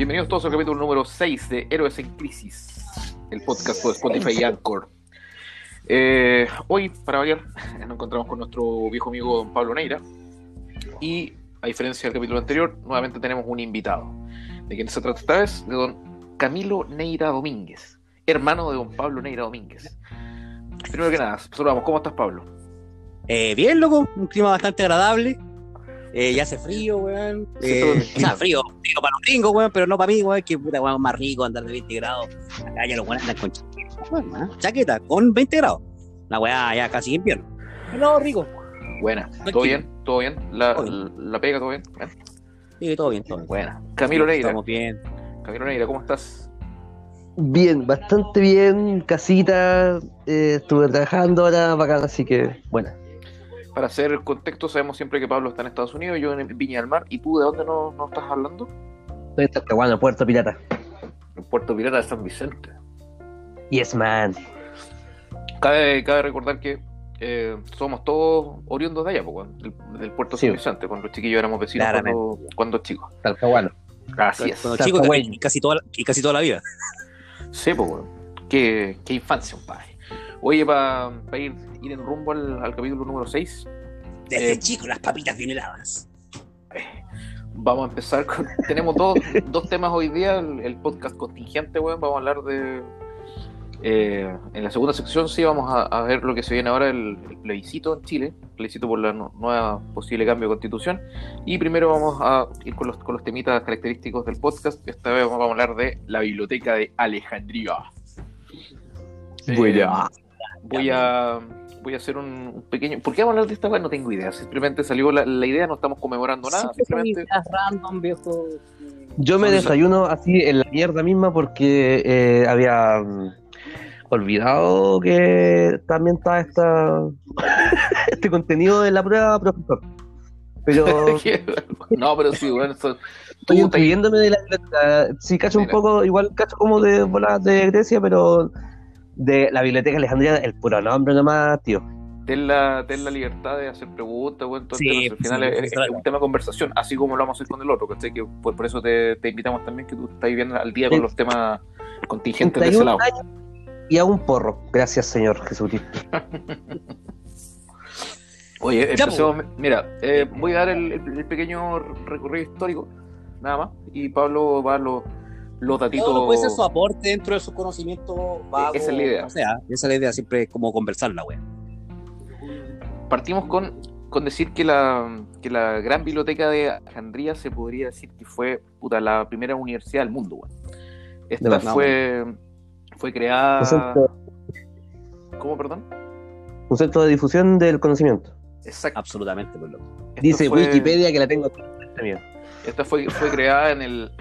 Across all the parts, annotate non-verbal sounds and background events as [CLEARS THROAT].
Bienvenidos todos al capítulo número 6 de Héroes en Crisis, el podcast de Spotify y Anchor. Eh, hoy, para variar, [LAUGHS] nos encontramos con nuestro viejo amigo don Pablo Neira y, a diferencia del capítulo anterior, nuevamente tenemos un invitado. ¿De quién se trata esta vez? De don Camilo Neira Domínguez, hermano de don Pablo Neira Domínguez. Primero que nada, saludamos. ¿Cómo estás, Pablo? Eh, bien, loco, un clima bastante agradable. Eh, ya hace frío, weón. Eh, o sea, frío, frío para los gringos, weón, pero no para mí, weón, que puta, weón, más rico andar de 20 grados. Acá ya los weones andan con chaqueta, weón, ¿ah? chaqueta, con 20 grados. La weá ya casi invierno. No, rico. Buena, ¿todo bien? ¿Todo bien? ¿La, la, pega, todo bien? Sí, todo bien, todo bien. Buena. Camilo Neira. Estamos bien. Camilo Neira, ¿cómo estás? Bien, bastante bien, casita, eh, estuve trabajando ahora bacán, así que buena. Para hacer contexto, sabemos siempre que Pablo está en Estados Unidos, yo en Viña del Mar. ¿Y tú de dónde nos no estás hablando? Estoy en Talcahuano, Puerto Pirata. En Puerto Pirata de San Vicente. Yes, man. Cabe, cabe recordar que eh, somos todos oriundos de allá, pues, del, Puerto San Vicente, cuando los chiquillos éramos vecinos cuando, cuando, chicos. Talcahuano. Así es. Cuando chicos y casi, toda, y casi toda la vida. Sí, pues, bueno. Qué, qué infancia, un padre. Oye, para ir, ir, en rumbo al, al capítulo número 6. Desde eh, chico, las papitas bien heladas. Vamos a empezar con. [LAUGHS] Tenemos dos, dos temas hoy día. El, podcast contingente, weón. Vamos a hablar de. Eh, en la segunda sección sí vamos a, a, ver lo que se viene ahora, el, el plebiscito en Chile, plebiscito por la no, nueva posible cambio de constitución. Y primero vamos a ir con los, con los temitas característicos del podcast. Esta vez vamos a hablar de la biblioteca de Alejandría. Voy a, voy a voy a hacer un, pequeño. ¿Por qué vamos a hablar de esta web? No tengo idea. Simplemente salió la, la, idea, no estamos conmemorando nada. simplemente... random, viejo. Yo me desayuno así en la mierda misma porque eh, había um, olvidado que también está esta [LAUGHS] este contenido de la prueba, profesor. Pero. [LAUGHS] no, pero sí, bueno, eso, estoy escribiéndome de la Sí, cacho Mira. un poco, igual cacho como de de Grecia, pero de la Biblioteca Alejandría, el puro nombre nomás, tío. Ten la, ten la libertad de hacer preguntas, bueno, sí, al final sí, es, es, un tema de conversación, así como lo vamos a hacer con el otro, ¿cachai? Que pues, por eso te, te, invitamos también que tú estás bien al día con los temas contingentes de ese lado. Y a un porro, gracias Señor Jesucristo. [LAUGHS] Oye, empecemos, mira, eh, voy a dar el, el, el, pequeño recorrido histórico, nada más, y Pablo va a los los datitos. Todo puede ser su aporte dentro de su conocimiento vago, Esa es la idea. O sea, esa es la idea, siempre como conversar la. Partimos con, con decir que la, que la gran biblioteca de Alejandría se podría decir que fue puta, la primera universidad del mundo, weón. Esta fue, fue creada. Centro... ¿Cómo, perdón? Un centro de difusión del conocimiento. Exacto. Absolutamente, por loco. Dice fue... Wikipedia que la tengo. Esta fue, fue creada en el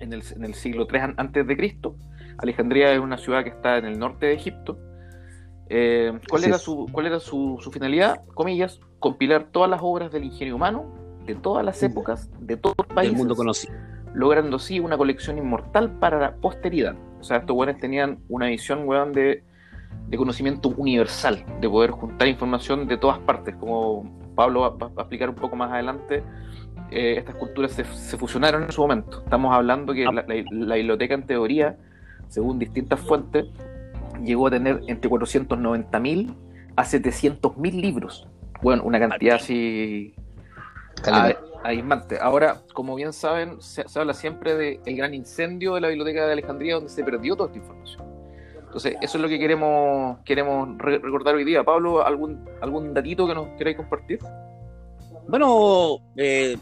en el, en el siglo III antes de Cristo. Alejandría es una ciudad que está en el norte de Egipto. Eh, ¿Cuál, era su, ¿Cuál era su, su, finalidad? Comillas, compilar todas las obras del ingenio humano de todas las épocas, de todos los países. Del mundo conocido. Logrando así una colección inmortal para la posteridad. O sea, estos weones tenían una visión, weón, de, de conocimiento universal, de poder juntar información de todas partes, como Pablo va, va a explicar un poco más adelante eh, estas culturas se, se, fusionaron en su momento. Estamos hablando que la, la, la, biblioteca en teoría, según distintas fuentes, llegó a tener entre 490.000 a 700.000 libros. Bueno, una cantidad así abismante. Ahora, como bien saben, se, se habla siempre del de gran incendio de la biblioteca de Alejandría donde se perdió toda esta información. Entonces, eso es lo que queremos queremos re recordar hoy día. Pablo, ¿algún, algún datito que nos queráis compartir? Bueno, eh,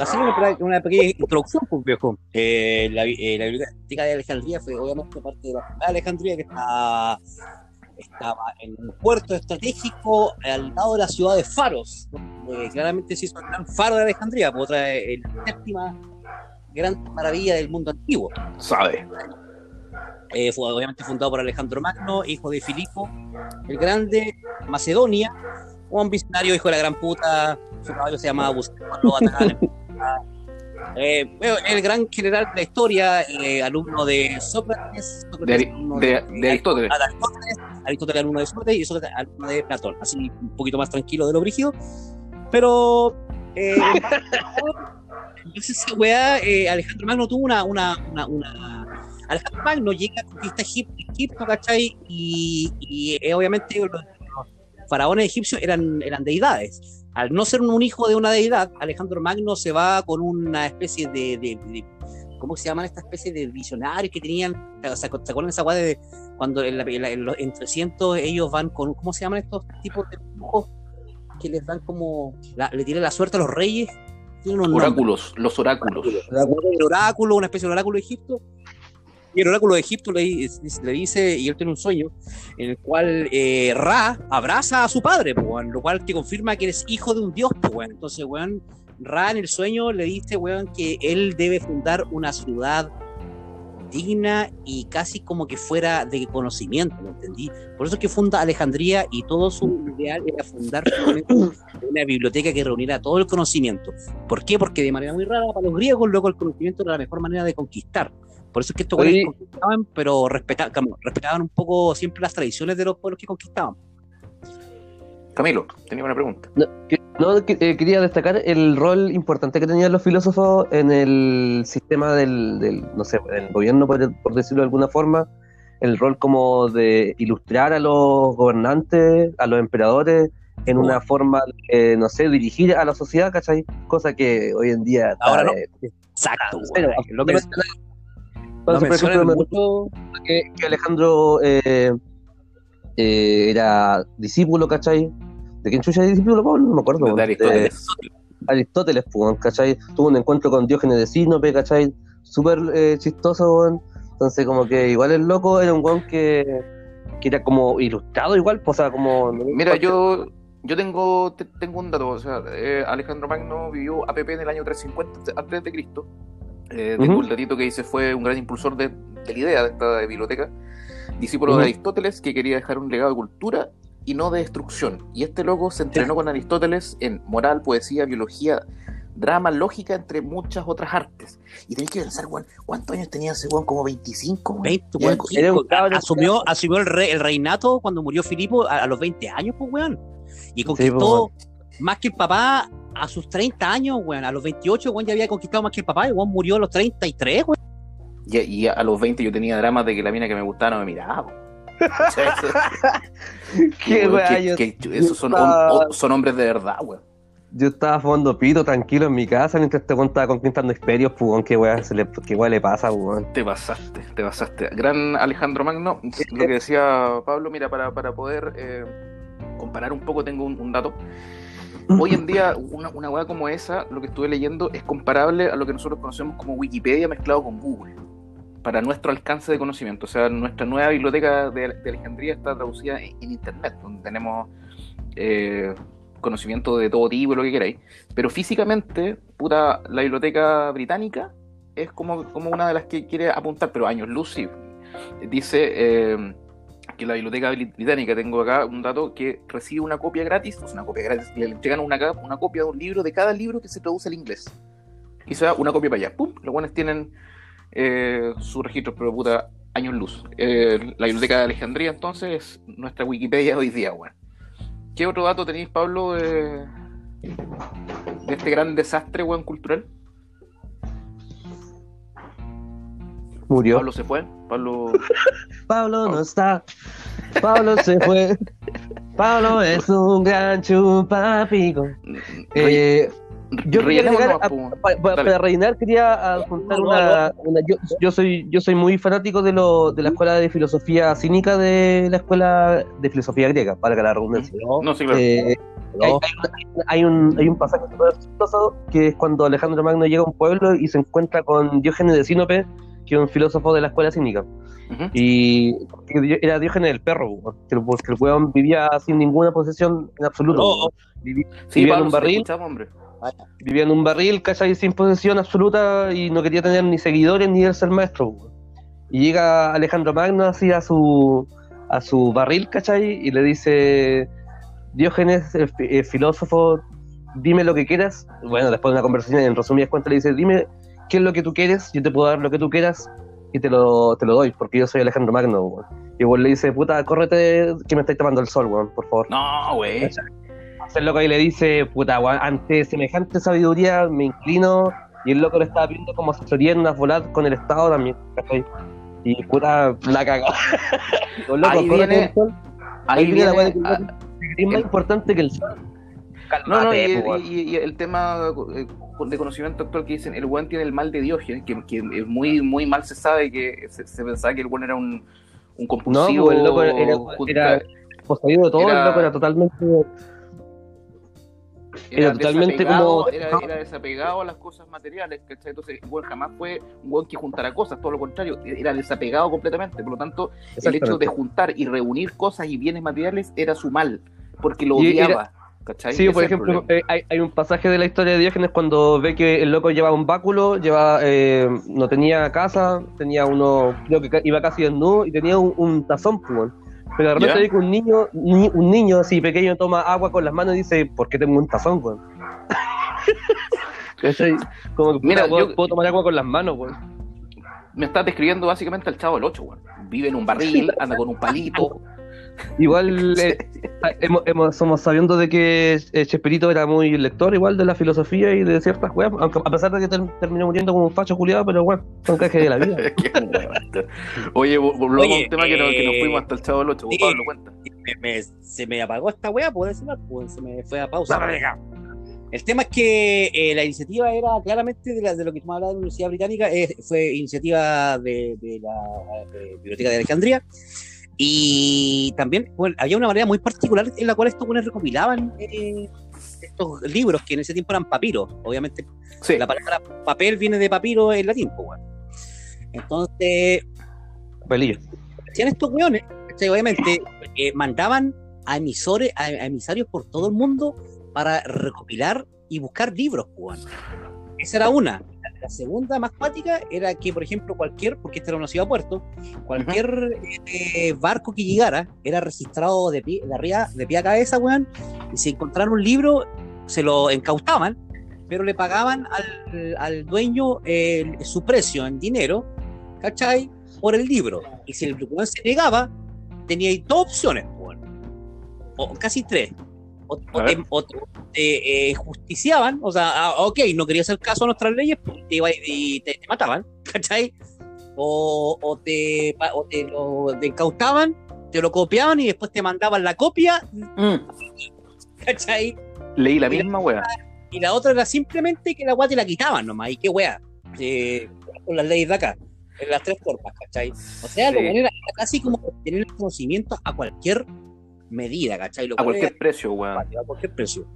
Hacer una, una, pequeña introducción, pues, viejo. Eh, la, eh, la, biblioteca de Alejandría fue obviamente parte de la ciudad de Alejandría, que está, estaba en un puerto estratégico al lado de la ciudad de Faros, donde claramente se hizo el gran faro de Alejandría, por otra eh, la séptima gran maravilla del mundo antiguo. Sabe. Eh, fue obviamente fundado por Alejandro Magno, hijo de Filipo el Grande, Macedonia, un visionario, hijo de la gran puta, su caballo se llamaba Buscado, eh, bueno, el gran general de la historia, eh, alumno de Sócrates, Sócrates de, de, de, de, Aristóteles. Aristóteles, Aristóteles alumno de Sócrates y Sócrates alumno de Platón, así un poquito más tranquilo de lo brígido, pero Eh, entonces esa weá, eh, Alejandro Magno tuvo una, una, una, una... Alejandro Magno llega a conquistar Egipto, Egipto ¿cachai? Y, y obviamente los faraones egipcios eran, eran deidades. Al no ser un hijo de una deidad, Alejandro Magno se va con una especie de, de, de ¿cómo se llaman esta especie de visionarios que tenían? ¿Se acuerdan de esa weá de cuando en, la, en, la, en, los, en 300 ellos van con, ¿cómo se llaman estos tipos de dibujos? Que les dan como, la, le tienen la suerte a los reyes. Oráculos, nombres. los oráculos. El oráculo, una especie de oráculo de Egipto. Y el oráculo de Egipto le, le dice, y él tiene un sueño, en el cual eh, Ra abraza a su padre, pues, lo cual que confirma que eres hijo de un dios. Pues, Entonces, weón, Ra en el sueño le dice, weón, que él debe fundar una ciudad digna y casi como que fuera de conocimiento, ¿me entendí? Por eso es que funda Alejandría y todo su ideal era fundar [COUGHS] una biblioteca que reuniera todo el conocimiento. ¿Por qué? Porque de manera muy rara para los griegos, luego el conocimiento era la mejor manera de conquistar. Por eso es que estos güeyes conquistaban, pero respetaban, respetaban un poco siempre las tradiciones de los pueblos que conquistaban. Camilo, tenía una pregunta. No, que, no que, eh, quería destacar el rol importante que tenían los filósofos en el sistema del, del no sé, del gobierno, por, por, decirlo de alguna forma, el rol como de ilustrar a los gobernantes, a los emperadores, en una forma, no sé, dirigir a la sociedad, ¿cachai? Cosa que hoy en día... Ahora no. Eh, Exacto. Pero, lo que por ejemplo, me gustó que, que Alejandro eh, eh, era discípulo, ¿cachai? ¿De quién chucha era discípulo, Pablo? No me acuerdo. De Aristóteles. De Aristóteles, pues, ¿cachai? Tuvo un encuentro con Diógenes de Sinope, ¿cachai? Súper eh, chistoso, weón. Entonces, como que igual el loco era un weón que, que era como ilustrado, igual, pues, o sea, como. Mira, yo. Yo tengo, tengo un dato, o sea, eh, Alejandro Magno vivió APP en el año 350 antes de Cristo. Eh, tengo uh -huh. el datito que dice fue un gran impulsor de, de la idea de esta biblioteca, discípulo uh -huh. de Aristóteles que quería dejar un legado de cultura y no de destrucción. Y este loco se entrenó con Aristóteles en moral, poesía, biología, drama, lógica, entre muchas otras artes. Y tenés que pensar, weón, ¿cuántos años tenía ese weón? Como 25, 20, weón. asumió, asumió el, re, el, reinato cuando murió Filipo a, a, los 20 años, pues, weón. Y conquistó sí, pues, más que el papá a sus 30 años, weón. A los 28, weón, ya había conquistado más que el papá. Y weón murió a los 33, weón. Y, y, a los 20 yo tenía dramas de que la mina que me gustaba no me miraba. [LAUGHS] Qué weón. Que, que, esos son, estaba... son hombres de verdad, weón. Yo estaba fumando pito tranquilo en mi casa mientras este weón estaba conquistando imperios, pues, qué weón le, qué weón le pasa, weón. Te pasaste, te pasaste. Gran Alejandro Magno, lo que decía Pablo, mira, para, para poder eh, comparar un poco, tengo un, un dato. Hoy en día, una, weá como esa, lo que estuve leyendo, es comparable a lo que nosotros conocemos como Wikipedia mezclado con Google, para nuestro alcance de conocimiento. O sea, nuestra nueva biblioteca de, Alejandría está traducida en, Internet, donde tenemos eh, conocimiento de todo tipo, lo que queráis. Pero físicamente, puta, la biblioteca británica es como, como una de las que quiere apuntar, pero años luz. Dice... Eh, que la biblioteca británica, tengo acá un dato, que recibe una copia gratis, una copia gratis, le entregan una, una copia de un libro, de cada libro que se traduce al inglés. Y una copia para allá. ¡Pum! Los buenos tienen eh, sus registros, pero puta, años luz. Eh, la biblioteca de Alejandría, entonces, es nuestra Wikipedia hoy día, weón. ¿Qué otro dato tenéis, Pablo, de, de este gran desastre, weón, cultural? Murió. Pablo se fue. Pablo. [LAUGHS] Pablo no está. Pablo se fue. Pablo es un gran chupapico. Eh, yo quería agregar, a, para, para rellenar quería contar una, una yo, yo, soy yo soy muy fanático de lo de la escuela de filosofía cínica de la escuela de filosofía griega para que la redundancia no, no sí, claro. eh, no. Hay, hay, un, hay un pasaje que es cuando Alejandro Magno llega a un pueblo y se encuentra con Diógenes de Sinope que es un filósofo de la escuela cínica. Uh -huh. Y era Diógenes el perro, que, porque el weón vivía sin ninguna posesión en absoluto. No. Vivía, sí, vivía en un barril. Vivía en un barril, ¿cachai? Sin posesión absoluta y no quería tener ni seguidores ni ser maestro. Y llega Alejandro Magno así a su, a su barril, ¿cachai? Y le dice, Diógenes, el, el filósofo, dime lo que quieras. Bueno, después de una conversación en resumidas cuentas le dice, dime qué es lo que tú quieres, yo te puedo dar lo que tú quieras y te lo, te lo doy, porque yo soy Alejandro Magno, weón. Y weón le dice, puta, córrete que me estáis tomando el sol, weón, por favor. No, güey. el loco ahí le dice, puta, weón, ante semejante sabiduría me inclino. Y el loco le estaba pidiendo como unas volar con el Estado también. ¿cachai? Y puta, la cagó. [LAUGHS] Ahí córrete viene-. Ahí viene la loco es más importante que el sol. No, no, y, Cálmate, po, weón. y- y el tema eh, de conocimiento actual que dicen, el weón tiene el mal de Diógenes, que, que es muy, muy mal se sabe que se, se pensaba que el weón era un, un No, compulsivo. pues el loco era, era poseído de todo, Era- el loco era totalmente. era totalmente como- Era, era desapegado a las cosas materiales, ¿cachai? Entonces, el weón jamás fue un weón que juntara cosas, todo lo contrario, era desapegado completamente. Por lo tanto, el hecho de juntar y reunir cosas y bienes materiales era su mal, porque lo Y era- odiaba. ¿Cachai? Sí, por ejemplo, eh, hay, hay un pasaje de la historia de Diógenes cuando ve que el loco llevaba un báculo, llevaba, eh, no tenía casa, tenía uno, creo que iba casi desnudo y tenía un, un tazón, pues. Pero de repente ve que un niño, ni- un niño así pequeño toma agua con las manos y dice, ¿por qué tengo un tazón. [LAUGHS] Como que Mira, puedo, yo- puedo tomar agua con las manos, weón. me estás describiendo básicamente al chavo del 8, weón. Vive en un barril, anda con un palito. Igual [LAUGHS] eh, hemos, hemos- somos sabiendo de que eh, Chespirito era muy lector igual de la filosofía y de ciertas weas, aunque a pesar de que ter- terminó muriendo como un facho culiado, pero bueno, son cajes de la vida. [LAUGHS] Oye, vol- volvamos a un tema que, nos, que nos eh, fuimos hasta el chavo del 8. sí. Pablo, cuenta. me- me- se me apagó esta weá, puedo decirlo, pues, se me fue a pausa. El tema es que eh, la iniciativa era claramente de, la- de lo que tú me hablabas de la Universidad Británica, eh, fue iniciativa de, de la Biblioteca de Alejandría. Y también bueno, había una manera muy particular en la cual estos buenos recopilaban eh, estos libros que en ese tiempo eran papiros. Obviamente, Sí, la palabra papel viene de papiro en latín, pues. Entonces, Pelillo. hacían estos weones, obviamente, eh, mandaban a emisores, a, a emisarios por todo el mundo para recopilar y buscar libros, pues. Esa era una. La, segunda más cuática era que, por ejemplo, cualquier, porque esta era una ciudad puerto, cualquier eh, barco que llegara era registrado de pie, de de pie a cabeza, weón, y si encontraran un libro, se lo incautaban, pero le pagaban al, al dueño su precio en dinero, ¿cachai? Por el libro. Y si el weón se negaba, tenía dos opciones, weón. o casi tres. O, o te, o te- te, eh, justiciaban, o sea, ah, ok, no quería hacer caso a nuestras leyes pues, te iba- y te, te mataban, [LAUGHS] ¿cachai? O, o te, o te lo te incautaban, te lo copiaban y después te mandaban la copia, Mm. [LAUGHS] ¿cachai? Leí la misma wea. Y la otra era simplemente que la weá te la quitaban nomás. ¿Y qué weá? Eh, con las leyes de acá. En las tres formas, ¿cachai? O sea, lo Sí. bueno era, era casi como tener el conocimiento a cualquier medida, ¿cachai? Lo A cual cualquier precio, weón. a cualquier precio.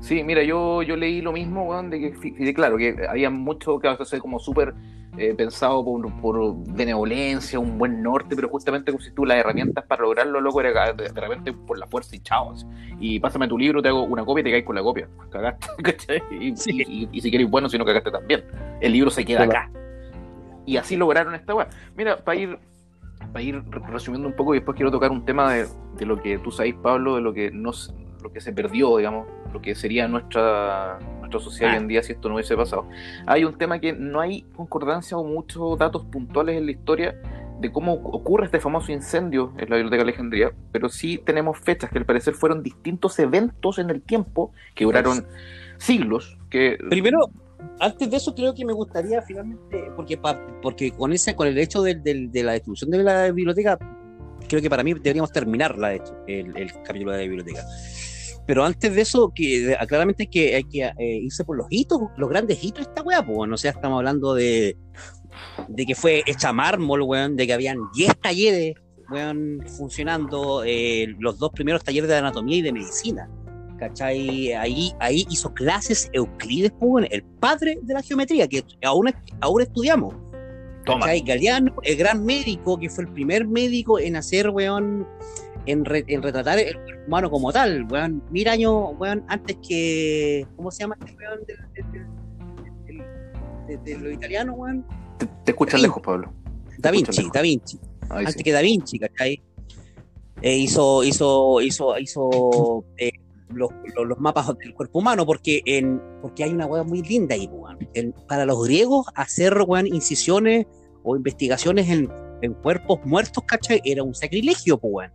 Sí, mira, yo, yo leí lo mismo, weón, de que, de claro, que había mucho que hacer como súper eh, pensado por, por benevolencia, un buen norte, pero justamente como si tú las herramientas para lograrlo, loco, era de, de repente por la fuerza y chao. Y pásame tu libro, te hago una copia y te caes con la copia. Cagaste, [LAUGHS] ¿cachai? Y, Sí. y- y si quieres bueno, si no cagaste también. El libro se queda acá. Y así lograron esta weá. Mira, para ir, para ir resumiendo un poco, y después quiero tocar un tema de, de lo que tú sabes, Pablo, de lo que no s- lo que se perdió, digamos, lo que sería nuestra, nuestra sociedad hoy en día si esto no hubiese pasado. Hay un tema que no hay concordancia o muchos datos puntuales en la historia de cómo ocurre este famoso incendio en la Biblioteca de Alejandría, pero sí tenemos fechas que al parecer fueron distintos eventos en el tiempo que duraron siglos, que Primero, antes de eso, creo que me gustaría finalmente, porque porque con ese, con el hecho del- del- de la destrucción de la biblioteca, creo que para mí deberíamos terminar la, el, capítulo de la biblioteca. Pero antes de eso, que de- claramente hay que, hay que eh, irse por los hitos, los grandes hitos de esta weá, pues, no sé, estamos hablando de, de que fue hecha mármol, weón, de que habían 10 talleres, weón, funcionando, eh, los dos primeros talleres de anatomía y de medicina. ¿Cachai? Ahí, ahí hizo clases Euclides, el padre de la geometría, que aún, aún estudiamos. toma. ¿Cachai? Galeano, el gran médico, que fue el primer médico en hacer, weón, en, re- en retratar el cuerpo humano como tal, weón, mil años, weón, antes que, ¿cómo se llama este weón del- de, de lo italiano, weón? Te, te escuchas lejos, Pablo. Da Vinci, lejos. Da Vinci. Ahí antes sí. que Da Vinci, ¿cachai? Eh, hizo, hizo, hizo, hizo eh, los, mapas del cuerpo humano, porque en, porque hay una hueá muy linda ahí, weón. En- para los griegos, hacer weón, incisiones o investigaciones en, en cuerpos muertos, ¿cachai? Era un sacrilegio, pues, weón.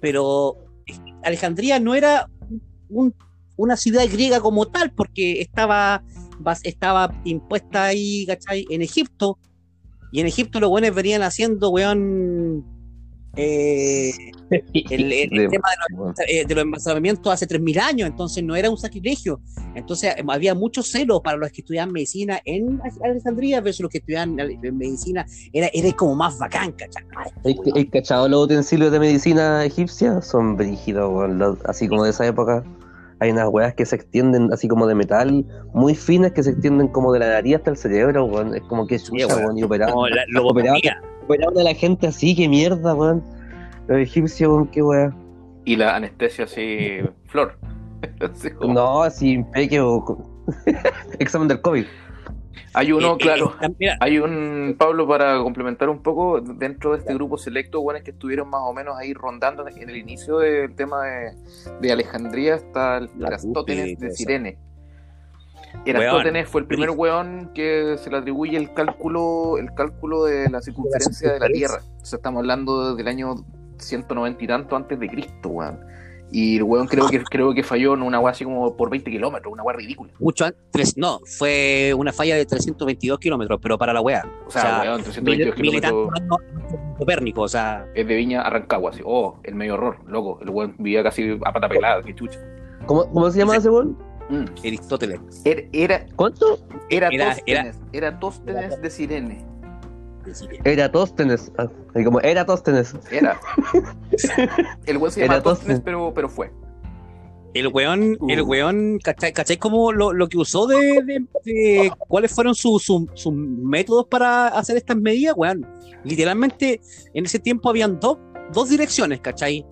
Pero Alejandría no era un- una ciudad griega como tal, porque estaba, estaba impuesta ahí, ¿cachai? En Egipto, y en Egipto los buenos venían haciendo, weón, eh, [LAUGHS] el, el De- tema de los, eh, de los embalsamamientos hace 3.000 años, entonces no era un sacrilegio. Entonces eh, había mucho celo para los que estudiaban medicina en Alejandría versus los que estudiaban en medicina. Era, era como más bacán, ¿cachai? ¿Hay, hay cachado los utensilios de medicina egipcia? Son brígidos, los- así como de esa época. Hay unas weas que se extienden así como de metal, muy finas que se extienden como de la nariz hasta el cerebro, weón. Es como que chucha, y operaban, Como la operaban a la gente así, qué mierda, weón. Los egipcios, weón, qué wea. Y la anestesia así, flor. [LAUGHS] Así como- No, así impeque o... Examen del COVID. Hay uno, Eh, claro. eh, Hay un, Pablo, para complementar un poco, dentro de este grupo selecto, bueno, que estuvieron más o menos ahí rondando en el inicio del tema de, de Alejandría hasta el Cupi, de. Sirene. Erastótenes fue el primer weón que se le atribuye el cálculo, el cálculo de la circunferencia de la Tierra. O sea, estamos hablando del año 190 y tanto antes de Cristo, weón. Y el weón creo que, creo que falló en una weá así como por 20 kilómetros, una weá ridícula. mucho antes, no, fue una falla de 322 kilómetros, pero para la wea. O sea, weón, 322 mil- mil y kilómetros. Copérnico, o sea, es de Viña a Rancagua, así, oh, el medio horror, loco, el weón vivía casi a pata pelada, qué chucha. ¿Cómo, cómo se llama Ese- ese weón? Mm. Aristóteles. Era, era, ¿Cuánto? era, Era- Tóstenes, era Tóstenes de Sirene, Eratóstenes. Ah, y como Eratóstenes. era. [LAUGHS] El weón se llama Era Tóstenes, Tóstenes. pero, pero fue. El weón, el Uh. weón, ¿cachai, cachai cómo lo, lo que usó de, de- de- cuáles fueron sus su- sus métodos para hacer estas medidas, weón? Literalmente, en ese tiempo habían dos, dos direcciones, ¿cachai?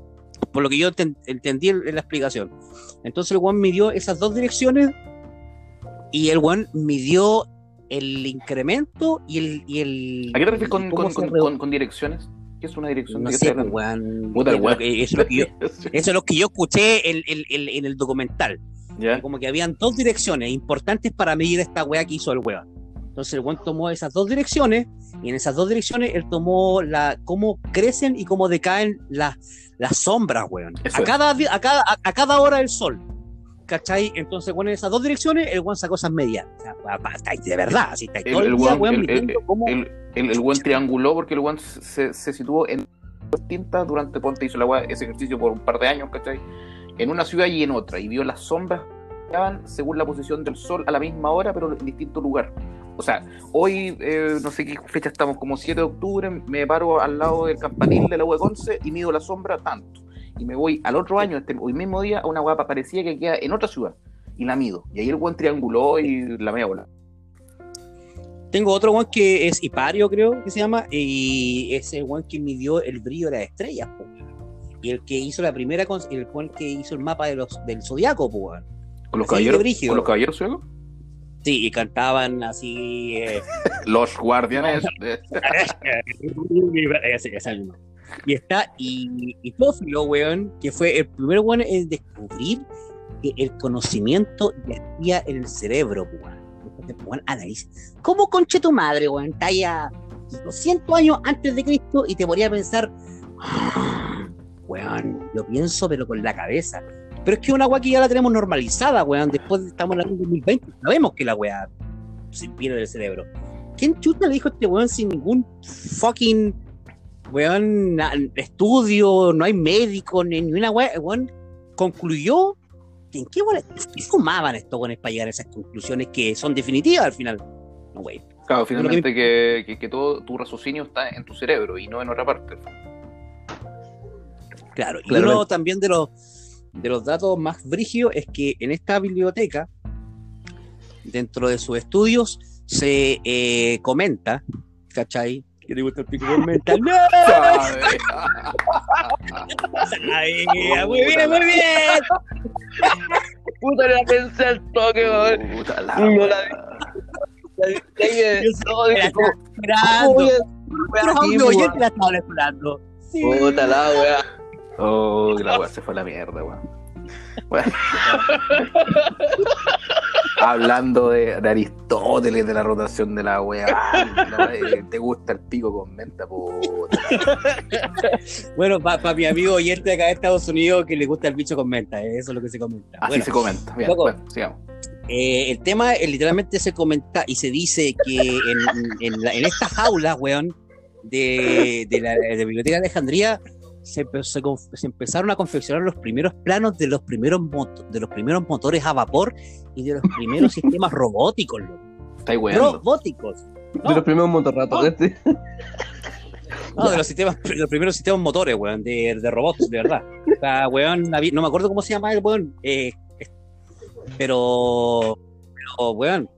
Por lo que yo enten- entendí en, la explicación. Entonces el weón midió esas dos direcciones y el weón midió el incremento y el... Y el ¿A qué te refieres con, con, con, con- direcciones? ¿Qué es una dirección? No ¿De qué sé, weón. Eso es lo que- yo- [LAUGHS] eso es lo que yo escuché en, en- en- en el documental. ¿Ya? como que habían dos direcciones importantes para medir esta weá que hizo el weón. Entonces el weón tomó esas dos direcciones y en esas dos direcciones él tomó la cómo crecen y cómo decaen las, las sombras, weón. Eso A cada, a, cada, a, cada hora del sol. ¿Cachai? Entonces, bueno, en esas dos direcciones, el weón sacó esas medias. O sea, pa- pa- estáis de verdad, así estáis El- todo el, el día, weón- weón, el- cómo- El, el, el buen trianguló porque el buen se, se situó en distintas durante Ponte hizo la weá- ese ejercicio por un par de años, ¿cachai? En una ciudad y en otra, y vio las sombras según la posición del sol a la misma hora, pero en distinto lugar. O sea, hoy, eh, no sé qué fecha estamos, como 7 de octubre, me paro al lado del campanil de la UE 11 y mido la sombra tanto. Y me voy al otro año, este, hoy mismo día, a una guapa parecía que queda en otra ciudad. Y la mido. Y ahí el buen trianguló y la media bola. Tengo otro weón que es Hipario, creo que se llama, y es el weón que midió el brillo de las estrellas. Y el que hizo la primera, el weón que hizo el mapa de los, del zodiaco, weón. Con los caballeros. Con los caballeros ciegos. Sí, y cantaban así. eh, [LAUGHS] Los guardianes. de- [LAUGHS] ese- ese mismo. Y está, y, y Tófilo, weón, que fue el primer weón en descubrir que el conocimiento yacía en el cerebro, weón. Entonces, weón, analiza. ¿Cómo conche tu madre, weón? Está ya 200 años antes de Cristo y te podría pensar, "Ah, weón, lo pienso, pero con la cabeza. Pero es que una weá que ya la tenemos normalizada, weón. Después de- estamos en el año 2020, sabemos que la weá se viene del cerebro. ¿Quién chuta le dijo a este weón sin ningún fucking weón estudio? No hay médico, ni, ni una weá. Weón concluyó que en qué weón qué fumaban estos weones para llegar a esas conclusiones que son definitivas al final. No, wey. Claro, finalmente que, que, que todo tu raciocinio está en tu cerebro y no en otra parte. Claro, y Claramente. uno también de los, de los datos más brígidos es que en esta biblioteca, dentro de sus estudios, se eh, comenta, ¿cachai? Que te gusta el pico mental. ¡No! Ay, muy bien, muy bien. Puta, la pensé al toque, weón. Puta la No estaba esperando. Puta la weá. Oh, la weá se fue a la mierda, weón. Bueno. [LAUGHS] Hablando de, de Aristóteles, de la rotación de la weá. eh, ¿Te gusta el pico con menta? Puta. Bueno, para mi amigo oyente acá de Estados Unidos que le gusta el bicho con menta, eh, eso es lo que se comenta. Así Bueno, se comenta. Bien, loco. bueno, sigamos. eh, el tema eh, literalmente se comenta y se dice que en, en, la- en estas aulas, weón, de, de la, de la Biblioteca de Alejandría, se, se se empezaron a confeccionar los primeros planos de los primeros, de los primeros motores a vapor y de los [LAUGHS] primeros sistemas robóticos, robóticos. De los primeros motorratos, No. este. No, de los sistemas, de los primeros sistemas motores, weón, de, de robots, de verdad. O sea, weón, no me acuerdo cómo se llama el weón, eh, pero, pero, weón,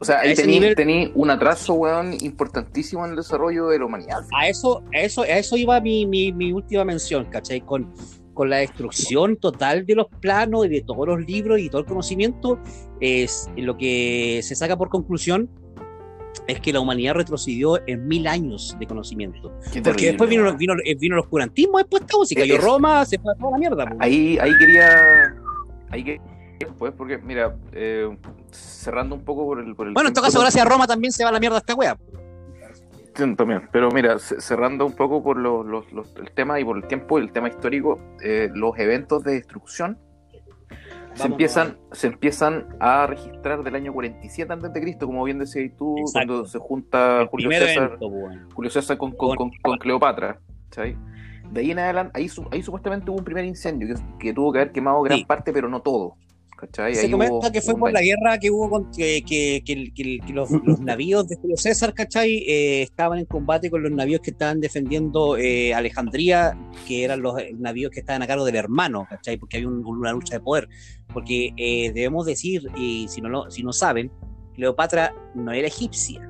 O sea, ahí tení, nivel- tení un atraso, weón, importantísimo en el desarrollo de la humanidad. a eso, a eso, a eso iba mi, mi, mi última mención, ¿cachai? Con, con la destrucción total de los planos y de todos los libros y todo el conocimiento, es lo que se saca por conclusión es que la humanidad retrocedió en mil años de conocimiento. Qué Porque terrible, después vino, vino, eh, vino el oscurantismo, después todo, si cayó Roma, se fue a toda la mierda. Ahí, ahí quería. Ahí que. Pues porque, mira, eh, cerrando un poco por el. Por el Bueno, en todo caso, gracias a Roma también se va a la mierda esta wea. También, pero mira, ce- cerrando un poco por los, los- los- el tema y por el tiempo, el tema histórico, eh, los eventos de destrucción se empiezan, se empiezan a registrar del año 47 antes de Cristo, como bien decías tú, Exacto. cuando se junta El Julio César, evento, pues. Julio César con, con, con- con Cleopatra. De ahí en adelante, ahí, su- ahí supuestamente hubo un primer incendio que, que tuvo que haber quemado gran Sí. parte, pero no todo. ¿Cachai? Se Ahí comenta hubo- que fue por la guerra que hubo con que, que- que- que- que los, [LAUGHS] los navíos de Julio César, ¿cachai? Eh, estaban en combate con los navíos que estaban defendiendo eh, Alejandría, que eran los eh, navíos que estaban a cargo del hermano, ¿cachai? Porque había un- una lucha de poder. Porque eh, debemos decir, y si no, lo- si no saben, Cleopatra no era egipcia,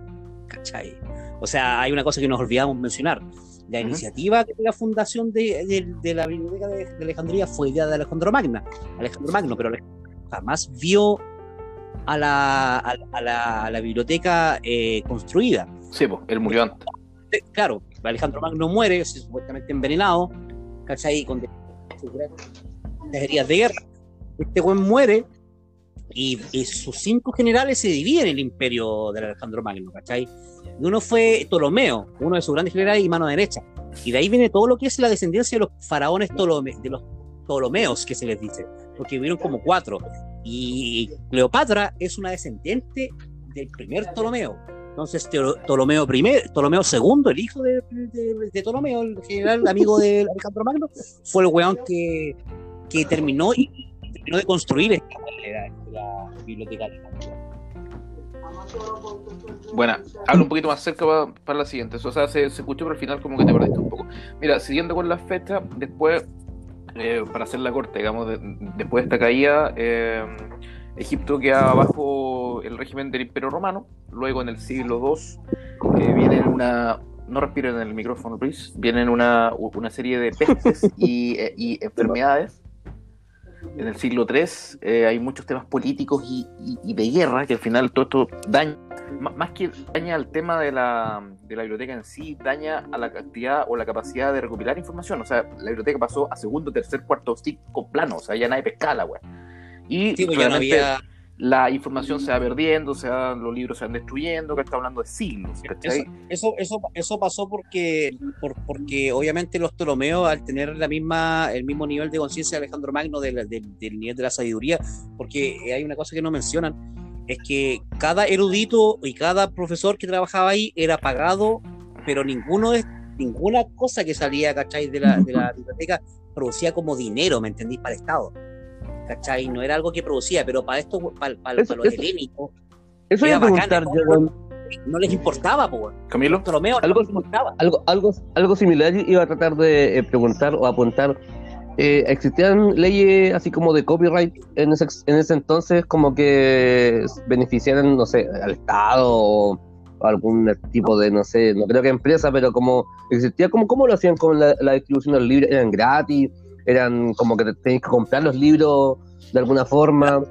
¿cachai? O sea, hay una cosa que nos olvidamos mencionar. La iniciativa de la fundación de, de- de la Biblioteca de, de Alejandría fue idea de Alejandro Magna, Alejandro Magno, pero Alejandro jamás vio a la, a, a la, a la biblioteca eh, construida. Sí, pues, él murió antes. Eh, Claro, Alejandro Magno muere, supuestamente envenenado, ¿cachai? Con heridas de guerra. Este buen muere y, y sus cinco generales se dividen en el imperio de Alejandro Magno, ¿cachai? Y uno fue Ptolomeo, uno de sus grandes generales y mano derecha. Y de ahí viene todo lo que es la descendencia de los faraones Ptolome- de los Ptolomeos, que se les dice, porque hubieron como cuatro. Y Cleopatra es una descendiente del primer Ptolomeo. Entonces, Ptolomeo primer, Ptolomeo segundo, el hijo de, de- de Ptolomeo, el general amigo de Alejandro Magno, fue el weón que, que terminó y terminó de construir esta la, la biblioteca. Bueno, hablo un poquito más cerca pa- para, la siguiente. O sea, se, se escuchó, pero al final como que te perdiste un poco. Mira, siguiendo con las fechas, después, eh, para hacer la corte, digamos, de- después de esta caída, eh, Egipto queda bajo el régimen del Imperio Romano. Luego, en el siglo II, eh, vienen una... No respiren en el micrófono, please. Vienen una, una serie de pestes y, eh, y enfermedades. En el siglo III eh, hay muchos temas políticos y, y- y de guerra que al final todo esto daña más que daña al tema de la, de la biblioteca en sí, daña a la cantidad o la capacidad de recopilar información. O sea, la biblioteca pasó a segundo, tercer, cuarto, cinco plano, o sea, ya nadie pescaba la. Y Sí, pues ya no había. La información se va perdiendo, o sea, los libros se van destruyendo, que está hablando de siglos, ¿cachai? Eso, eso, eso pasó porque, por- porque obviamente los Ptolomeos, al tener la misma, el mismo nivel de conciencia de Alejandro Magno del, del- del nivel de la sabiduría, porque hay una cosa que no mencionan, es que cada erudito y cada profesor que trabajaba ahí era pagado, pero ninguno de, ninguna cosa que salía, ¿cachai? De la, de la [LAUGHS] biblioteca producía como dinero, ¿me entendís? Para el Estado. ¿Cachai? No era algo que producía, pero para esto, para, para, Eso- para los eso- helénicos, Eso Era bacán, ¿no? No les importaba, pues. Camilo, Ptolomeo no Algo- les importaba. algo, algo, algo similar iba a tratar de eh, preguntar o apuntar. Eh, ¿Existían leyes así como de copyright en ese, en ese entonces como que beneficiaran, no sé, al Estado o algún tipo de, no sé, no creo que empresa, pero como existía, como cómo lo hacían con la, la distribución de los libros? ¿Eran gratis? ¿Eran como que te- tenías que comprar los libros de alguna forma?